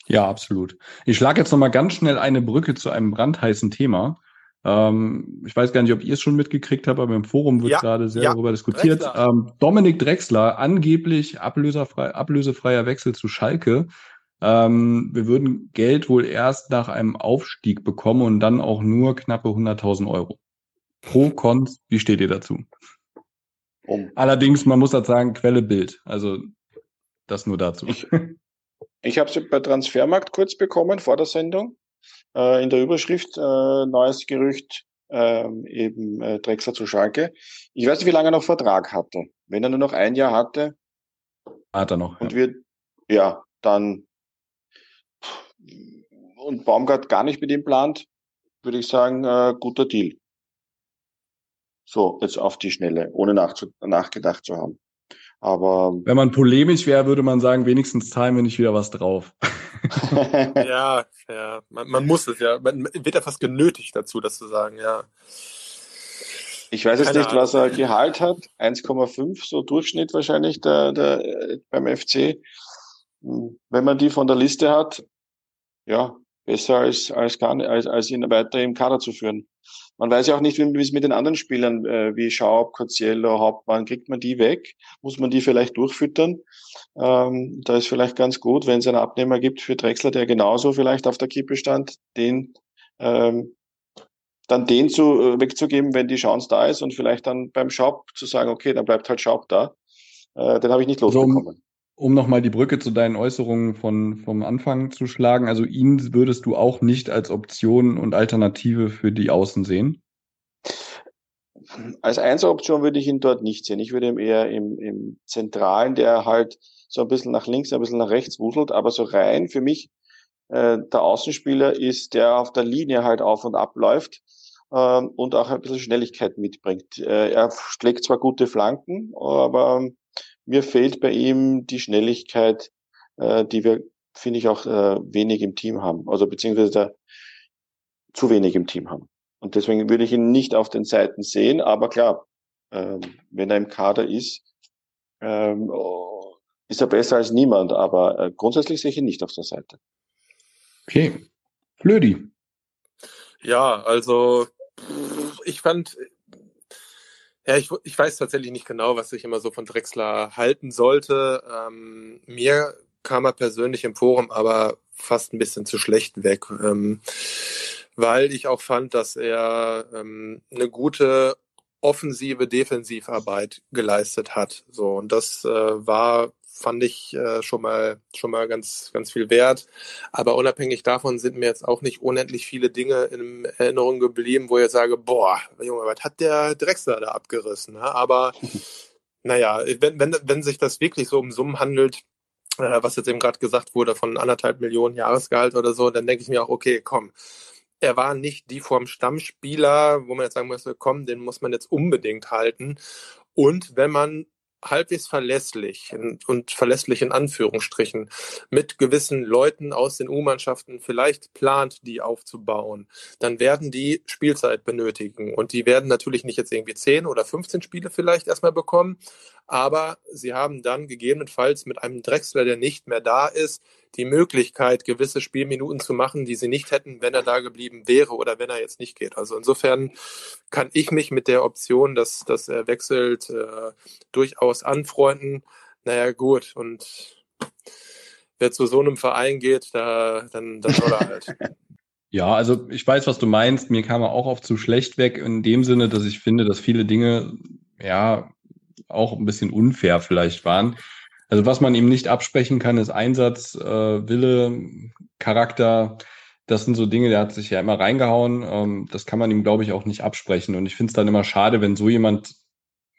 Ja, absolut. Ich schlage jetzt nochmal ganz schnell eine Brücke zu einem brandheißen Thema. Ähm, ich weiß gar nicht, ob ihr es schon mitgekriegt habt, aber im Forum wird ja, gerade sehr ja, darüber diskutiert. Ähm, Dominik Drexler, angeblich ablösefrei, ablösefreier Wechsel zu Schalke. Ähm, wir würden Geld wohl erst nach einem Aufstieg bekommen und dann auch nur knappe 100.000 Euro. Pro Cons, wie steht ihr dazu? Um. Allerdings, man muss das sagen, Quelle Bild. Also das nur dazu. Ich, ich habe es bei Transfermarkt kurz bekommen vor der Sendung. Äh, in der Überschrift äh, neues Gerücht äh, eben äh, Drexler zu Schalke. Ich weiß nicht, wie lange er noch Vertrag hatte. Wenn er nur noch ein Jahr hatte. Hat er noch. Und ja. wir, ja, dann und Baumgart gar nicht mit ihm plant, würde ich sagen, äh, guter Deal. So, jetzt auf die Schnelle, ohne nachgedacht zu haben. Aber. Wenn man polemisch wäre, würde man sagen, wenigstens zahlen wir nicht wieder was drauf. ja, ja, man, man, muss es ja. Man wird ja fast genötigt dazu, das zu sagen, ja. Ich weiß jetzt nicht, was er Gehalt hat. 1,5, so Durchschnitt wahrscheinlich der, der, beim FC. Wenn man die von der Liste hat, ja, besser als, als, gar nicht, als, als ihn weiter im Kader zu führen. Man weiß ja auch nicht, wie es mit den anderen Spielern äh, wie Schaub, Coziello, Hauptmann, kriegt man die weg? Muss man die vielleicht durchfüttern? Ähm, da ist vielleicht ganz gut, wenn es einen Abnehmer gibt für Drexler, der genauso vielleicht auf der Kippe stand, den ähm, dann den zu, äh, wegzugeben, wenn die Chance da ist und vielleicht dann beim Schaub zu sagen, okay, dann bleibt halt Schaub da. Äh, den habe ich nicht losbekommen. Um nochmal die Brücke zu deinen Äußerungen von, vom Anfang zu schlagen, also ihn würdest du auch nicht als Option und Alternative für die Außen sehen? Als Einzeloption würde ich ihn dort nicht sehen. Ich würde ihn eher im, im Zentralen, der halt so ein bisschen nach links, ein bisschen nach rechts wuselt, aber so rein für mich äh, der Außenspieler ist, der auf der Linie halt auf und ab läuft äh, und auch ein bisschen Schnelligkeit mitbringt. Äh, er schlägt zwar gute Flanken, aber mir fehlt bei ihm die Schnelligkeit, äh, die wir, finde ich, auch äh, wenig im Team haben. Also beziehungsweise zu wenig im Team haben. Und deswegen würde ich ihn nicht auf den Seiten sehen, aber klar, ähm, wenn er im Kader ist, ähm, ist er besser als niemand, aber äh, grundsätzlich sehe ich ihn nicht auf der Seite. Okay. Flödi. Ja, also ich fand, ja, ich, ich weiß tatsächlich nicht genau, was ich immer so von Drexler halten sollte. Ähm, mir kam er persönlich im Forum aber fast ein bisschen zu schlecht weg, ähm, weil ich auch fand, dass er ähm, eine gute offensive Defensivarbeit geleistet hat. So und das äh, war fand ich äh, schon mal schon mal ganz ganz viel wert. Aber unabhängig davon sind mir jetzt auch nicht unendlich viele Dinge in Erinnerung geblieben, wo ich sage, boah, Junge, was hat der Drechsler da abgerissen? Ne? Aber naja, wenn, wenn, wenn sich das wirklich so um Summen handelt, äh, was jetzt eben gerade gesagt wurde, von anderthalb Millionen Jahresgehalt oder so, dann denke ich mir auch, okay, komm, er war nicht die Form Stammspieler, wo man jetzt sagen muss, komm, den muss man jetzt unbedingt halten. Und wenn man halbwegs verlässlich und verlässlich in Anführungsstrichen mit gewissen Leuten aus den U-Mannschaften vielleicht plant, die aufzubauen, dann werden die Spielzeit benötigen. Und die werden natürlich nicht jetzt irgendwie 10 oder 15 Spiele vielleicht erstmal bekommen, Aber sie haben dann gegebenenfalls mit einem Drechsler, der nicht mehr da ist, die Möglichkeit, gewisse Spielminuten zu machen, die sie nicht hätten, wenn er da geblieben wäre oder wenn er jetzt nicht geht. Also insofern kann ich mich mit der Option, dass, dass er wechselt, äh, durchaus anfreunden. Naja, gut. Und wer zu so einem Verein geht, da, dann, dann soll er halt. Ja, also ich weiß, was du meinst. Mir kam er auch oft zu schlecht weg in dem Sinne, dass ich finde, dass viele Dinge ja auch ein bisschen unfair vielleicht waren. Also was man ihm nicht absprechen kann, ist Einsatz, äh, Wille, Charakter. Das sind so Dinge, der hat sich ja immer reingehauen. Ähm, das kann man ihm, glaube ich, auch nicht absprechen. Und ich finde es dann immer schade, wenn so jemand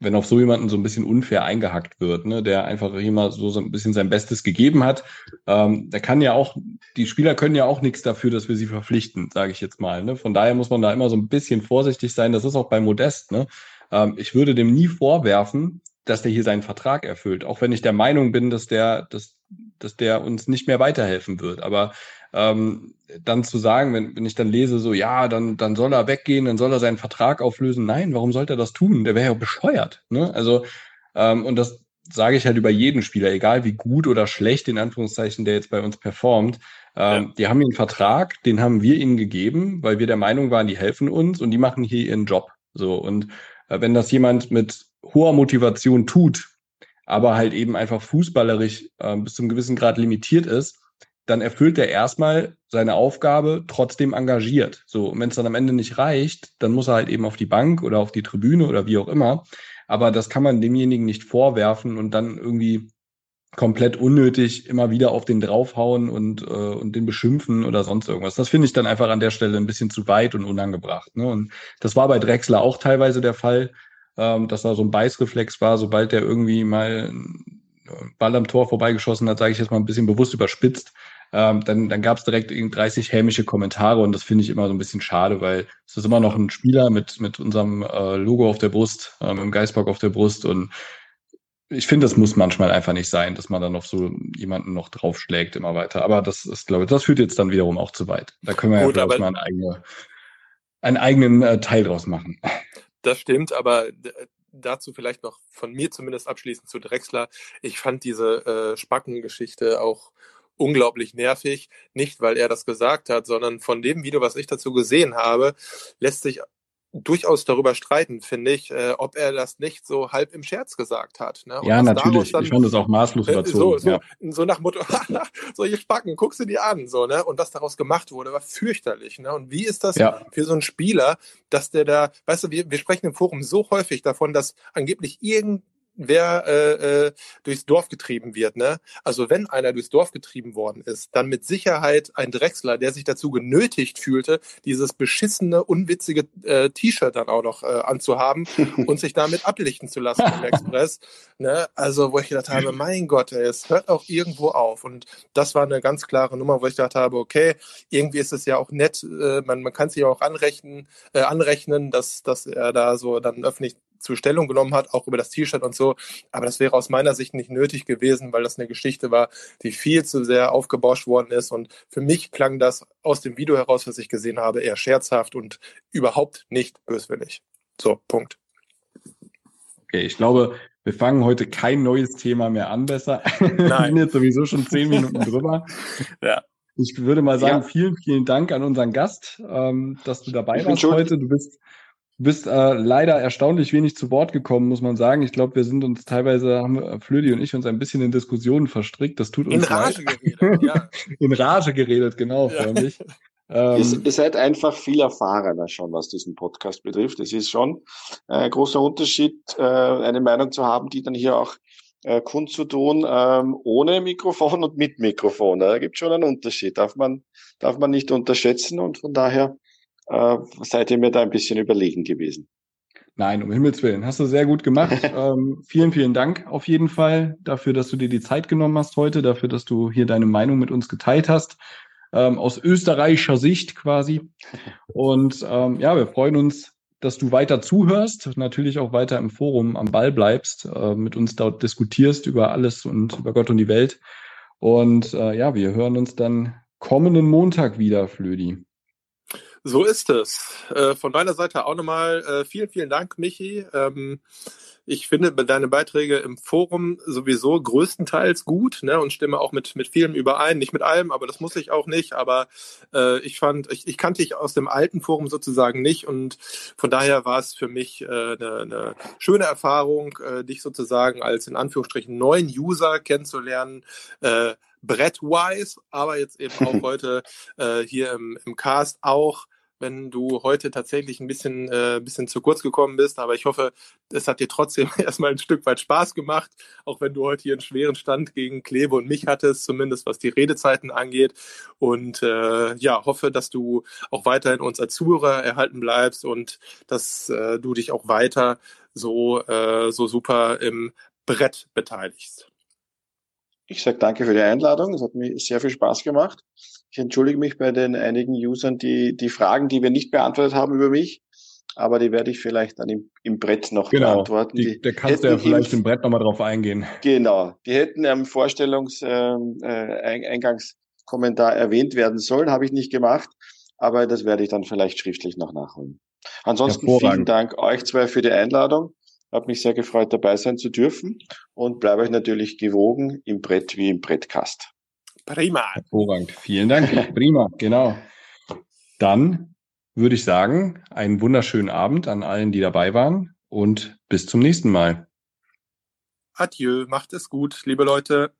wenn auf so jemanden so ein bisschen unfair eingehackt wird, ne, der einfach immer so, so ein bisschen sein Bestes gegeben hat. Ähm, der kann ja auch, die Spieler können ja auch nichts dafür, dass wir sie verpflichten, sage ich jetzt mal. Ne? Von daher muss man da immer so ein bisschen vorsichtig sein. Das ist auch bei Modest. Ne? Ähm, ich würde dem nie vorwerfen, dass der hier seinen Vertrag erfüllt, auch wenn ich der Meinung bin, dass der, dass, dass der uns nicht mehr weiterhelfen wird. Aber ähm, dann zu sagen, wenn, wenn ich dann lese, so, ja, dann, dann soll er weggehen, dann soll er seinen Vertrag auflösen. Nein, warum sollte er das tun? Der wäre ja bescheuert. Ne? Also, ähm, und das sage ich halt über jeden Spieler, egal wie gut oder schlecht, in Anführungszeichen, der jetzt bei uns performt. Ähm, ja. Die haben einen Vertrag, den haben wir ihnen gegeben, weil wir der Meinung waren, die helfen uns und die machen hier ihren Job. So, und wenn das jemand mit hoher Motivation tut, aber halt eben einfach fußballerisch äh, bis zum gewissen Grad limitiert ist, dann erfüllt er erstmal seine Aufgabe trotzdem engagiert. So, und wenn es dann am Ende nicht reicht, dann muss er halt eben auf die Bank oder auf die Tribüne oder wie auch immer. Aber das kann man demjenigen nicht vorwerfen und dann irgendwie komplett unnötig immer wieder auf den draufhauen und, äh, und den beschimpfen oder sonst irgendwas. Das finde ich dann einfach an der Stelle ein bisschen zu weit und unangebracht. Ne? Und das war bei Drexler auch teilweise der Fall, ähm, dass da so ein Beißreflex war, sobald der irgendwie mal Ball am Tor vorbeigeschossen hat, sage ich jetzt mal ein bisschen bewusst überspitzt, ähm, dann, dann gab es direkt 30 hämische Kommentare und das finde ich immer so ein bisschen schade, weil es ist immer noch ein Spieler mit, mit unserem äh, Logo auf der Brust, ähm, im Geistbock auf der Brust und ich finde, das muss manchmal einfach nicht sein, dass man dann auf so jemanden noch draufschlägt immer weiter. Aber das ist, glaube ich, das führt jetzt dann wiederum auch zu weit. Da können wir Gut, ja, mal eine eigene, einen eigenen äh, Teil draus machen. Das stimmt, aber dazu vielleicht noch von mir zumindest abschließend zu Drexler. Ich fand diese äh, Spackengeschichte auch unglaublich nervig. Nicht, weil er das gesagt hat, sondern von dem Video, was ich dazu gesehen habe, lässt sich durchaus darüber streiten, finde ich, äh, ob er das nicht so halb im Scherz gesagt hat. Ne? ja, natürlich. Dann, ich fand das auch maßlos äh, überzogen. So, so, ja. so nach Motto, solche Spacken, guck sie dir an, so, ne? Und was daraus gemacht wurde, war fürchterlich. Ne? Und wie ist das ja. für so einen Spieler, dass der da, weißt du, wir, wir sprechen im Forum so häufig davon, dass angeblich irgend wer äh, äh, durchs Dorf getrieben wird. Ne? Also wenn einer durchs Dorf getrieben worden ist, dann mit Sicherheit ein Drechsler, der sich dazu genötigt fühlte, dieses beschissene, unwitzige äh, T-Shirt dann auch noch äh, anzuhaben und sich damit ablichten zu lassen im Express. Ne? Also wo ich gedacht habe, mein Gott, ey, es hört auch irgendwo auf. Und das war eine ganz klare Nummer, wo ich gedacht habe, okay, irgendwie ist es ja auch nett, äh, man, man kann sich auch anrechnen, äh, anrechnen, dass, dass er da so dann öffentlich zur Stellung genommen hat, auch über das T-Shirt und so. Aber das wäre aus meiner Sicht nicht nötig gewesen, weil das eine Geschichte war, die viel zu sehr aufgebauscht worden ist. Und für mich klang das aus dem Video heraus, was ich gesehen habe, eher scherzhaft und überhaupt nicht böswillig. So, Punkt. Okay, ich glaube, wir fangen heute kein neues Thema mehr an, besser. Nein. wir sind jetzt sowieso schon zehn Minuten drüber. ja. Ich würde mal sagen, ja. vielen, vielen Dank an unseren Gast, ähm, dass du dabei warst heute. Du bist bist äh, leider erstaunlich wenig zu Wort gekommen, muss man sagen. Ich glaube, wir sind uns teilweise, haben wir, Flödi und ich uns ein bisschen in Diskussionen verstrickt. Das tut uns In Rage leid. geredet, ja. in Rage geredet, genau, ja. förmlich. Ähm, ihr, ihr, seid einfach viel erfahrener schon, was diesen Podcast betrifft. Es ist schon ein großer Unterschied, äh, eine Meinung zu haben, die dann hier auch äh, kundzutun, ähm, ohne Mikrofon und mit Mikrofon. Da gibt schon einen Unterschied. Darf man, darf man nicht unterschätzen und von daher äh, seid ihr mir da ein bisschen überlegen gewesen. Nein, um Himmels Willen. Hast du sehr gut gemacht. ähm, vielen, vielen Dank auf jeden Fall dafür, dass du dir die Zeit genommen hast heute, dafür, dass du hier deine Meinung mit uns geteilt hast. Ähm, aus österreichischer Sicht quasi. Und ähm, ja, wir freuen uns, dass du weiter zuhörst, natürlich auch weiter im Forum am Ball bleibst, äh, mit uns dort diskutierst über alles und über Gott und die Welt. Und äh, ja, wir hören uns dann kommenden Montag wieder, Flödi. So ist es. Äh, von meiner Seite auch nochmal äh, vielen, vielen Dank, Michi. Ähm, ich finde deine Beiträge im Forum sowieso größtenteils gut ne, und stimme auch mit, mit vielem überein. Nicht mit allem, aber das muss ich auch nicht. Aber äh, ich fand, ich, ich kannte dich aus dem alten Forum sozusagen nicht und von daher war es für mich äh, eine, eine schöne Erfahrung, äh, dich sozusagen als in Anführungsstrichen neuen User kennenzulernen. Äh, Brettwise, aber jetzt eben auch heute äh, hier im, im Cast auch wenn du heute tatsächlich ein bisschen, äh, bisschen zu kurz gekommen bist. Aber ich hoffe, es hat dir trotzdem erstmal ein Stück weit Spaß gemacht, auch wenn du heute hier einen schweren Stand gegen Klebe und mich hattest, zumindest was die Redezeiten angeht. Und äh, ja, hoffe, dass du auch weiterhin uns als Zuhörer erhalten bleibst und dass äh, du dich auch weiter so, äh, so super im Brett beteiligst. Ich sage danke für die Einladung. Es hat mir sehr viel Spaß gemacht. Ich entschuldige mich bei den einigen Usern, die die Fragen, die wir nicht beantwortet haben über mich, aber die werde ich vielleicht dann im, im Brett noch genau, beantworten. Die, da kannst du ja vielleicht im, im Brett nochmal drauf eingehen. Genau. Die hätten am Vorstellungseingangskommentar ähm, äh, erwähnt werden sollen, habe ich nicht gemacht, aber das werde ich dann vielleicht schriftlich noch nachholen. Ansonsten vielen Dank euch zwei für die Einladung. Hat mich sehr gefreut, dabei sein zu dürfen und bleibe euch natürlich gewogen im Brett wie im Brettcast. Prima. Hervorragend. Vielen Dank. Prima, genau. Dann würde ich sagen, einen wunderschönen Abend an allen, die dabei waren und bis zum nächsten Mal. Adieu, macht es gut, liebe Leute.